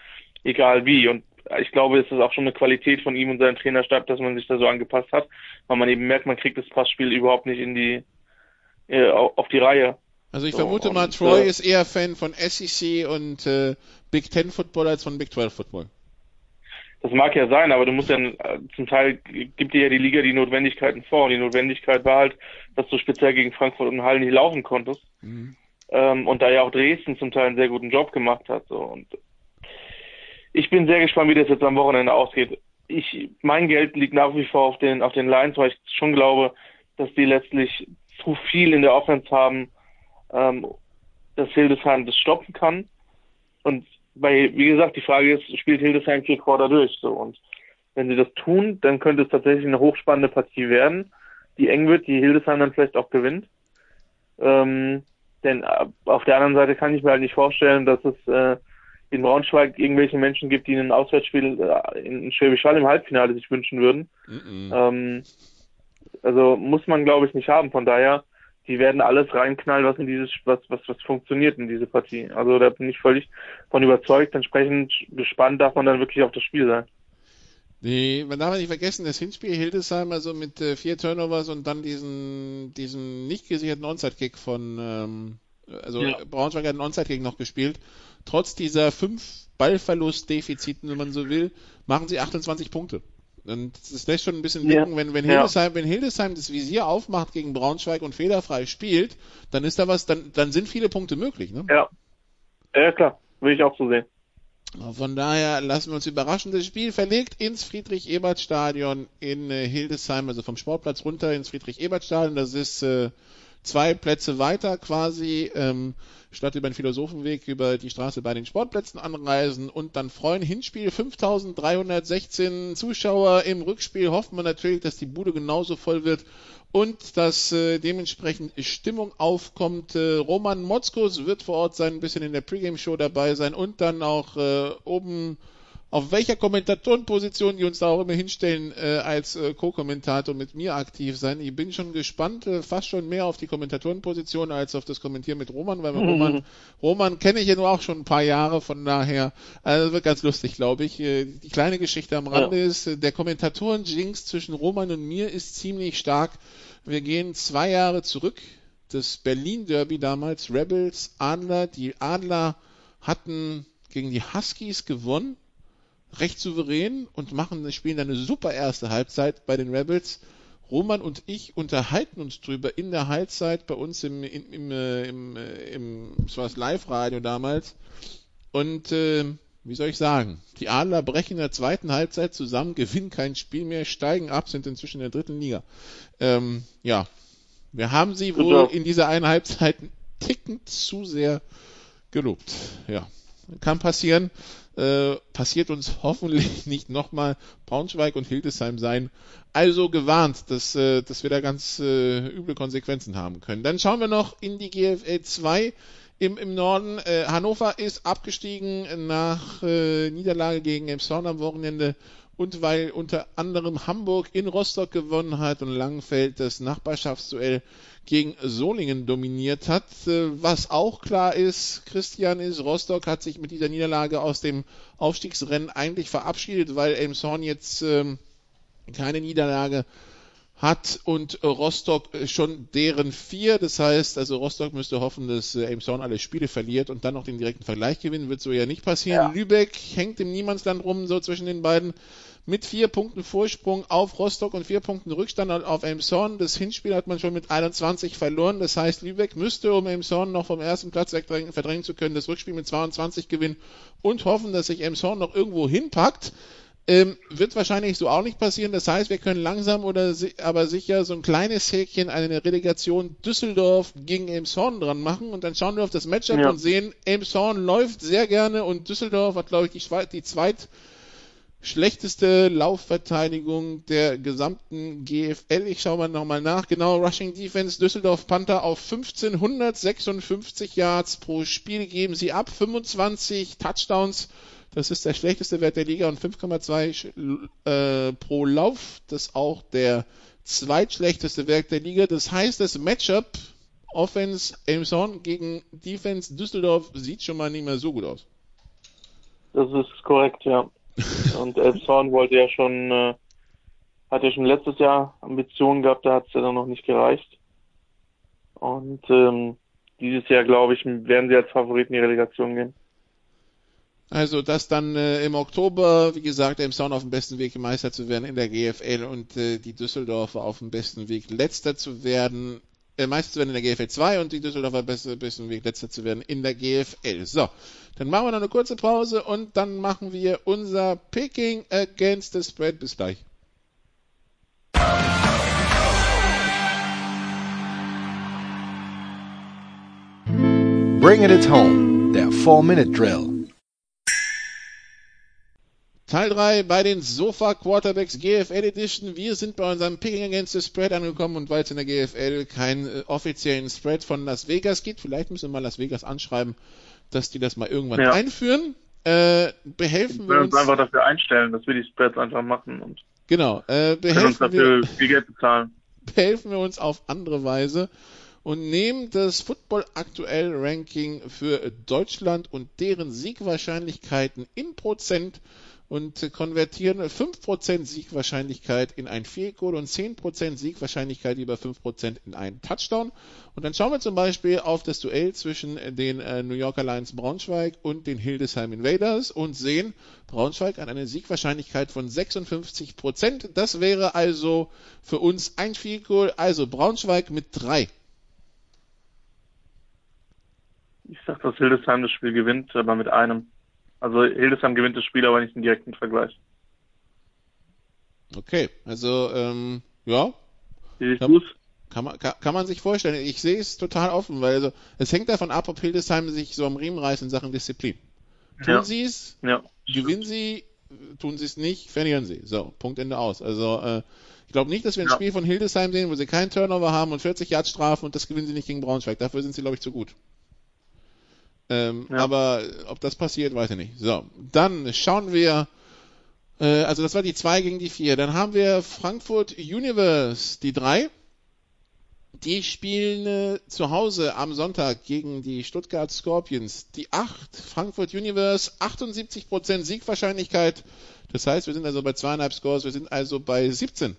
egal wie. Und ich glaube, es ist auch schon eine Qualität von ihm und seinem Trainerstab, dass man sich da so angepasst hat, weil man eben merkt, man kriegt das Passspiel überhaupt nicht in die äh, au- auf die Reihe. Also ich So, vermute mal, Troy äh, ist eher Fan von SEC und äh, Big Ten Football als von Big 12 Football. Das mag ja sein, aber du musst ja zum Teil gibt dir ja die Liga die Notwendigkeiten vor. Und die Notwendigkeit war halt, dass du speziell gegen Frankfurt und Halle nicht laufen konntest. Ähm, und da ja auch Dresden zum Teil einen sehr guten Job gemacht hat. So. Und ich bin sehr gespannt, wie das jetzt am Wochenende ausgeht. Ich, mein Geld liegt nach wie vor auf den, auf den Lions, weil ich schon glaube, dass die letztlich zu viel in der Offense haben, ähm, dass Hildesheim das stoppen kann. Und bei, wie gesagt, die Frage ist, spielt Hildesheim vier Quarter durch, so. Und wenn sie das tun, dann könnte es tatsächlich eine hochspannende Partie werden, die eng wird, die Hildesheim dann vielleicht auch gewinnt. Ähm, denn äh, auf der anderen Seite kann ich mir halt nicht vorstellen, dass es äh, in Braunschweig irgendwelche Menschen gibt, die ein Auswärtsspiel äh, in Schwäbisch Hall im Halbfinale sich wünschen würden. Ähm, also muss man, glaube ich, nicht haben. Von daher, die werden alles reinknallen, was in dieses, was, was, was funktioniert in diese Partie. Also da bin ich völlig von überzeugt. Entsprechend gespannt darf man dann wirklich auf das Spiel sein. Nee, man darf nicht vergessen, das Hinspiel Hildesheim also mit äh, vier Turnovers und dann diesen, diesen nicht gesicherten Onside-Kick von, ähm, also Ja. Braunschweig hat einen Onside-Kick noch gespielt. Trotz dieser fünf Ballverlust-Defiziten, wenn man so will, machen sie 28 Punkte. Und das lässt schon ein bisschen Ja. blicken, wenn, wenn Ja. Hildesheim, wenn Hildesheim das Visier aufmacht gegen Braunschweig und fehlerfrei spielt, dann ist da was, dann, dann sind viele Punkte möglich, ne? Ja. Ja, klar. Will ich auch so sehen. Von daher lassen wir uns überraschen. Das Spiel verlegt ins Friedrich-Ebert-Stadion in äh, Hildesheim, also vom Sportplatz runter ins Friedrich-Ebert-Stadion. Das ist äh, zwei Plätze weiter quasi, ähm, statt über den Philosophenweg über die Straße bei den Sportplätzen anreisen und dann freuen. Hinspiel 5316 Zuschauer im Rückspiel. Hoffen wir natürlich, dass die Bude genauso voll wird und dass äh, dementsprechend Stimmung aufkommt. Äh, Roman Motzkos wird vor Ort sein, ein bisschen in der Pre-Game-Show dabei sein und dann auch äh, oben auf welcher Kommentatorenposition die uns da auch immer hinstellen, äh, als äh, Co-Kommentator mit mir aktiv sein. Ich bin schon gespannt, äh, fast schon mehr auf die Kommentatorenposition als auf das Kommentieren mit Roman, weil mhm. Roman, Roman kenne ich ja nur auch schon ein paar Jahre, von daher, also wird ganz lustig, glaube ich. Äh, die kleine Geschichte am Rande ja. ist, äh, der Kommentatoren-Jinx zwischen Roman und mir ist ziemlich stark. Wir gehen zwei Jahre zurück. Das Berlin Derby damals, Rebels, Adler, die Adler hatten gegen die Huskies gewonnen recht souverän und machen, spielen eine super erste Halbzeit bei den Rebels. Roman und ich unterhalten uns drüber in der Halbzeit bei uns im, im, im, äh, im, äh, im das war das Live-Radio damals. Und äh, wie soll ich sagen, die Adler brechen in der zweiten Halbzeit zusammen, gewinnen kein Spiel mehr, steigen ab, sind inzwischen in der dritten Liga. Ähm, ja, wir haben sie wohl in dieser einen Halbzeit tickend zu sehr gelobt. Ja, kann passieren. Äh, passiert uns hoffentlich nicht nochmal. Braunschweig und Hildesheim sein also gewarnt, dass, äh, dass wir da ganz äh, üble Konsequenzen haben können. Dann schauen wir noch in die GFL 2 im, im Norden. Äh, Hannover ist abgestiegen nach äh, Niederlage gegen Emshorn am Wochenende und weil unter anderem Hamburg in Rostock gewonnen hat und Langenfeld das Nachbarschaftsduell gegen Solingen dominiert hat. Äh, was auch klar ist, Christian ist, Rostock hat sich mit dieser Niederlage aus dem Aufstiegsrennen eigentlich verabschiedet, weil Elmshorn jetzt ähm, keine Niederlage hat und Rostock schon deren vier. Das heißt, also Rostock müsste hoffen, dass äh, Elmshorn alle Spiele verliert und dann noch den direkten Vergleich gewinnen. Wird so ja nicht passieren. Ja. Lübeck hängt im Niemandsland rum, so zwischen den beiden mit vier Punkten Vorsprung auf Rostock und vier Punkten Rückstand auf Elmshorn. Das Hinspiel hat man schon mit 21 verloren. Das heißt, Lübeck müsste, um Elmshorn noch vom ersten Platz verdrängen zu können, das Rückspiel mit 22 gewinnen und hoffen, dass sich Elmshorn noch irgendwo hinpackt. Ähm, wird wahrscheinlich so auch nicht passieren. Das heißt, wir können langsam oder si aber sicher so ein kleines Häkchen eine Relegation Düsseldorf gegen Elmshorn dran machen und dann schauen wir auf das Matchup ja. und sehen, Elmshorn läuft sehr gerne und Düsseldorf hat, glaube ich, die, die zweit schlechteste Laufverteidigung der gesamten GFL. Ich schaue mal nochmal nach. Genau, Rushing Defense Düsseldorf Panther auf 1556 Yards pro Spiel geben sie ab. 25 Touchdowns. Das ist der schlechteste Wert der Liga und 5,2 äh, pro Lauf. Das ist auch der zweitschlechteste Wert der Liga. Das heißt, das Matchup Offense Elmshorn gegen Defense Düsseldorf sieht schon mal nicht mehr so gut aus. Das ist korrekt, ja. Und Elbshorn wollte ja schon, äh, hat ja schon letztes Jahr Ambitionen gehabt, da hat es ja dann noch nicht gereicht. Und ähm, dieses Jahr, glaube ich, werden sie als Favoriten in die Relegation gehen. Also, dass dann äh, im Oktober, wie gesagt, Elmshorn auf dem besten Weg Meister zu werden in der GFL und äh, die Düsseldorfer auf dem besten Weg Letzter zu werden äh, Meister zu werden in der GFL 2 und die Düsseldorfer beste, besten Weg letzter zu werden in der GFL. So, dann machen wir noch eine kurze Pause und dann machen wir unser Picking Against the Spread. Bis gleich. Bring it home, der 4-Minute-Drill. Teil 3 bei den Sofa Quarterbacks GFL Edition. Wir sind bei unserem Picking Against the Spread angekommen und weil es in der GFL keinen äh, offiziellen Spread von Las Vegas gibt, vielleicht müssen wir mal Las Vegas anschreiben, dass die das mal irgendwann ja. einführen. Äh, behelfen wir, wir uns, uns einfach dafür einstellen, dass wir die Spreads einfach machen und genau, äh, behelfen uns dafür wir, viel Geld bezahlen. Behelfen wir uns auf andere Weise und nehmen das Football aktuell Ranking für Deutschland und deren Siegwahrscheinlichkeiten in Prozent und konvertieren 5% Siegwahrscheinlichkeit in ein Field Goal und 10% Siegwahrscheinlichkeit über 5% in einen Touchdown. Und dann schauen wir zum Beispiel auf das Duell zwischen den äh, New Yorker Lions Braunschweig und den Hildesheim Invaders und sehen, Braunschweig hat eine Siegwahrscheinlichkeit von 56%. Das wäre also für uns ein Field Goal, also Braunschweig mit 3. Ich sag, dass Hildesheim das Spiel gewinnt, aber mit einem. Also Hildesheim gewinnt das Spiel, aber nicht im direkten Vergleich. Okay, also ähm, ja. Du's? Kann man, kann, kann man sich vorstellen. Ich sehe es total offen, weil also, es hängt davon ab, ob Hildesheim sich so am Riemen reißt in Sachen Disziplin. Tun Ja. sie es, Ja. gewinnen sie, tun sie es nicht, verlieren sie. So, Punkt Ende aus. Also äh, ich glaube nicht, dass wir ein Ja. Spiel von Hildesheim sehen, wo sie keinen Turnover haben und 40 Yards strafen und das gewinnen sie nicht gegen Braunschweig. Dafür sind sie, glaube ich, zu gut. Ähm, Ja. Aber ob das passiert, weiß ich nicht. So, dann schauen wir, äh, also das war die 2 gegen die 4. Dann haben wir Frankfurt Universe, die 3. Die spielen äh, zu Hause am Sonntag gegen die Stuttgart Scorpions. Die 8, Frankfurt Universe, 78% Siegwahrscheinlichkeit. Das heißt, wir sind also bei zweieinhalb Scores, wir sind also bei 17.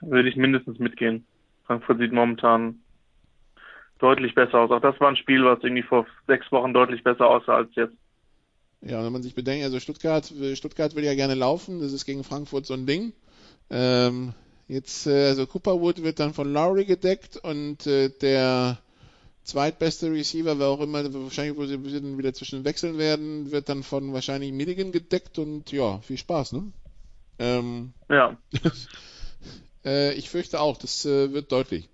Würde ich mindestens mitgehen. Frankfurt sieht momentan deutlich besser aus. Auch das war ein Spiel, was irgendwie vor sechs Wochen deutlich besser aussah als jetzt. Ja, wenn man sich bedenkt, also Stuttgart, Stuttgart will ja gerne laufen, das ist gegen Frankfurt so ein Ding. Ähm, jetzt, äh, also Cooperwood wird dann von Lowry gedeckt und äh, der zweitbeste Receiver, wer auch immer, wahrscheinlich, wo sie wieder zwischen wechseln werden, wird dann von wahrscheinlich Milligan gedeckt und ja, viel Spaß, ne? Ähm, Ja, äh, ich fürchte auch, das äh, wird deutlich.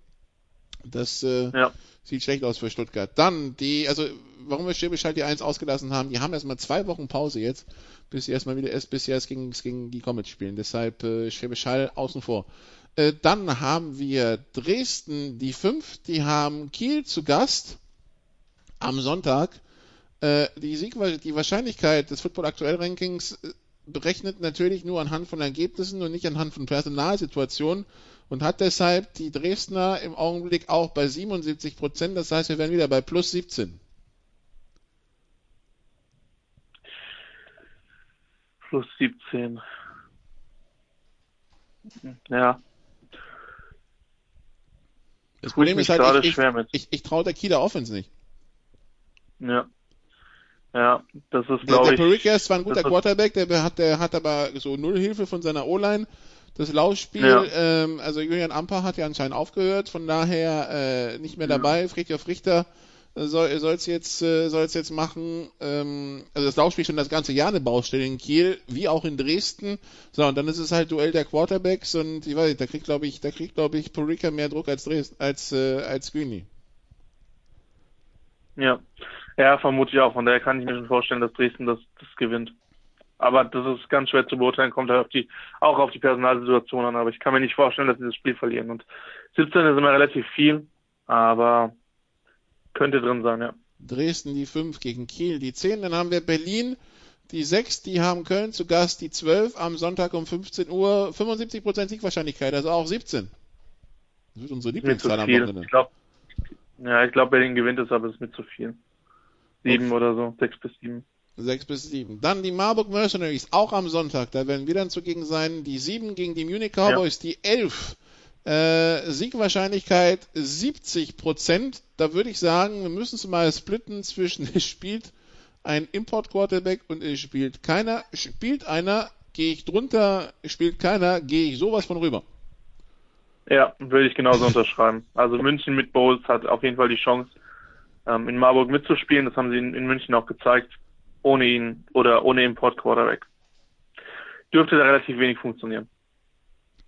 Das äh, ja. sieht schlecht aus für Stuttgart. Dann die, also warum wir Schwäbisch Hall die 1 ausgelassen haben, die haben erstmal zwei Wochen Pause jetzt, bis sie erstmal wieder erst bis sie erst gegen, gegen die Comets spielen. Deshalb äh, Schwäbisch Hall außen vor. Äh, dann haben wir Dresden, die 5, die haben Kiel zu Gast am Sonntag. Äh, die, Sieg, die Wahrscheinlichkeit des Football Aktuell Rankings äh, berechnet natürlich nur anhand von Ergebnissen und nicht anhand von Personalsituationen und hat deshalb die Dresdner im Augenblick auch bei 77 Prozent. Das heißt, wir werden wieder bei plus 17. Plus 17. Ja, Das Problem ist halt, ich, ich, ich, ich traue der Kieler Offense nicht. ja. Ja, das ist, Der, glaube der ich. Perica ist zwar ein guter Quarterback, der hat, der hat aber so null Hilfe von seiner O-Line. Das Laufspiel, Ja. ähm, also Julian Amper hat ja anscheinend aufgehört, von daher äh, nicht mehr dabei. Friedhof Richter äh, soll es jetzt äh, soll es jetzt machen. Ähm, also das Laufspiel schon das ganze Jahr eine Baustelle in Kiel, wie auch in Dresden. So und dann ist es halt Duell der Quarterbacks und ich weiß nicht, da kriegt glaube ich, da kriegt glaube ich Perica mehr Druck als Dresden, als äh, als Greeny. Ja. Ja, vermute ich auch. Von daher kann ich mir schon vorstellen, dass Dresden das, das gewinnt. Aber das ist ganz schwer zu beurteilen, kommt halt auf die, auch auf die Personalsituation an. Aber ich kann mir nicht vorstellen, dass sie das Spiel verlieren. Und 17 ist immer relativ viel, aber könnte drin sein, ja. Dresden die 5 gegen Kiel die 10. Dann haben wir Berlin die 6, die haben Köln zu Gast die 12 am Sonntag um 15 Uhr. 75% Siegwahrscheinlichkeit, also auch 17. Das wird unsere Lieblingszahl am. Wochenende. Ich ja, ich glaube, Berlin gewinnt es, aber es ist mit zu viel. Sieben oder so, sechs bis sieben. 6 bis 7. Dann die Marburg Mercenaries, auch am Sonntag. Da werden wir dann zugegen sein. Die 7 gegen die Munich Cowboys, die 11. Äh, Siegwahrscheinlichkeit 70%. Da würde ich sagen, wir müssen es mal splitten zwischen es spielt ein Import-Quarterback und es spielt keiner. Spielt einer, gehe ich drunter, spielt keiner, gehe ich sowas von rüber. Ja, würde ich genauso unterschreiben. Also München mit Bowles hat auf jeden Fall die Chance, ähm, in Marburg mitzuspielen. Das haben sie in, in München auch gezeigt. Ohne ihn oder ohne Import Quarterback. Dürfte da relativ wenig funktionieren.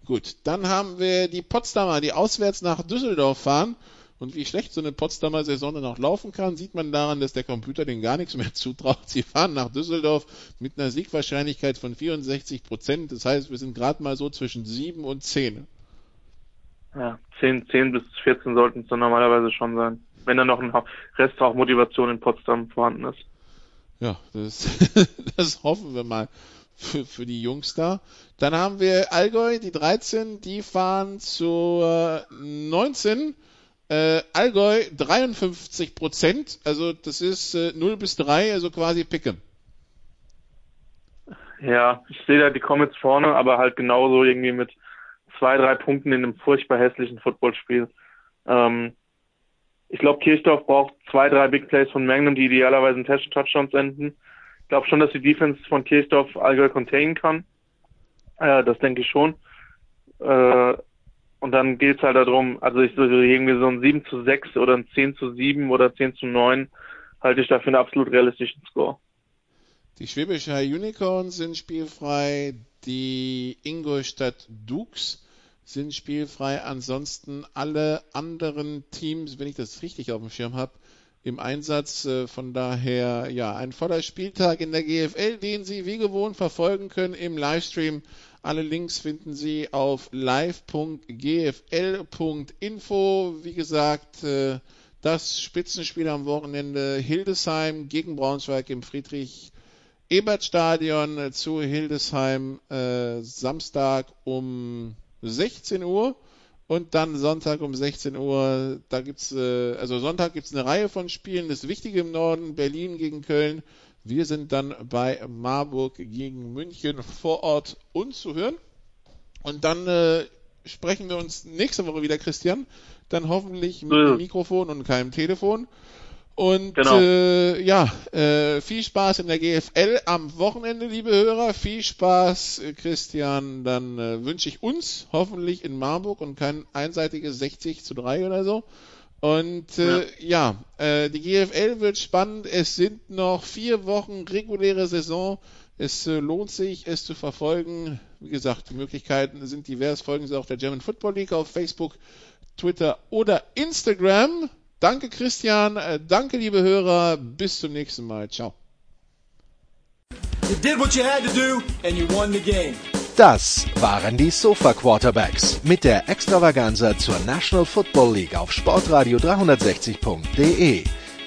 Gut, dann haben wir die Potsdamer, die auswärts nach Düsseldorf fahren. Und wie schlecht so eine Potsdamer Saison dann auch laufen kann, sieht man daran, dass der Computer denen gar nichts mehr zutraut. Sie fahren nach Düsseldorf mit einer Siegwahrscheinlichkeit von 64 Prozent. Das heißt, wir sind gerade mal so zwischen 7 und 10. Ja, 10, 10 bis 14 sollten es dann normalerweise schon sein. Wenn dann noch ein Rest auch Motivation in Potsdam vorhanden ist. Ja, das, das hoffen wir mal für, für die Jungs da. Dann haben wir Allgäu, die 13, die fahren zur 19. Äh, Allgäu 53 Prozent, also das ist äh, 0 bis 3, also quasi Picken. Ja, ich sehe da die Comets vorne, aber halt genauso irgendwie mit zwei, drei Punkten in einem furchtbar hässlichen Footballspiel. Ähm, ich glaube, Kirchdorf braucht zwei, drei Big Plays von Magnum, die idealerweise in Touchdowns enden. Ich glaube schon, dass die Defense von Kirchdorf Allgäu containen kann. Äh, das denke ich schon. Äh, und dann geht es halt darum, also ich so irgendwie so ein 7 zu 6 oder ein 10 zu 7 oder 10 zu 9 halte ich dafür einen absolut realistischen Score. Die Schwäbische Unicorns sind spielfrei, die Ingolstadt Dukes sind spielfrei. Ansonsten alle anderen Teams, wenn ich das richtig auf dem Schirm habe, im Einsatz. Äh, von daher, ja, ein voller Spieltag in der GFL, den Sie wie gewohnt verfolgen können im Livestream. Alle Links finden Sie auf live.gfl.info. Wie gesagt, äh, das Spitzenspiel am Wochenende Hildesheim gegen Braunschweig im Friedrich Ebert Stadion zu Hildesheim äh, Samstag um 16 Uhr und dann Sonntag um 16 Uhr. Da gibt's äh, also Sonntag gibt's eine Reihe von Spielen. Das Wichtige im Norden Berlin gegen Köln. Wir sind dann bei Marburg gegen München vor Ort uns zu hören. Und dann äh, sprechen wir uns nächste Woche wieder, Christian. Dann hoffentlich mit dem Mikrofon und keinem Telefon. Und genau. äh, ja, äh, viel Spaß in der GFL am Wochenende, liebe Hörer. Viel Spaß, äh, Christian. Dann äh, wünsche ich uns hoffentlich in Marburg und kein einseitiges 60 zu 3 oder so. Und äh, ja, ja äh, die GFL wird spannend. Es sind noch vier Wochen reguläre Saison. Es äh, lohnt sich, es zu verfolgen. Wie gesagt, die Möglichkeiten sind divers. Folgen Sie auch der German Football League auf Facebook, Twitter oder Instagram. Danke Christian, äh, danke liebe Hörer, bis zum nächsten Mal. Ciao. Das waren die Sofa Quarterbacks mit der Extravaganza zur National Football League auf Sportradio 360.de.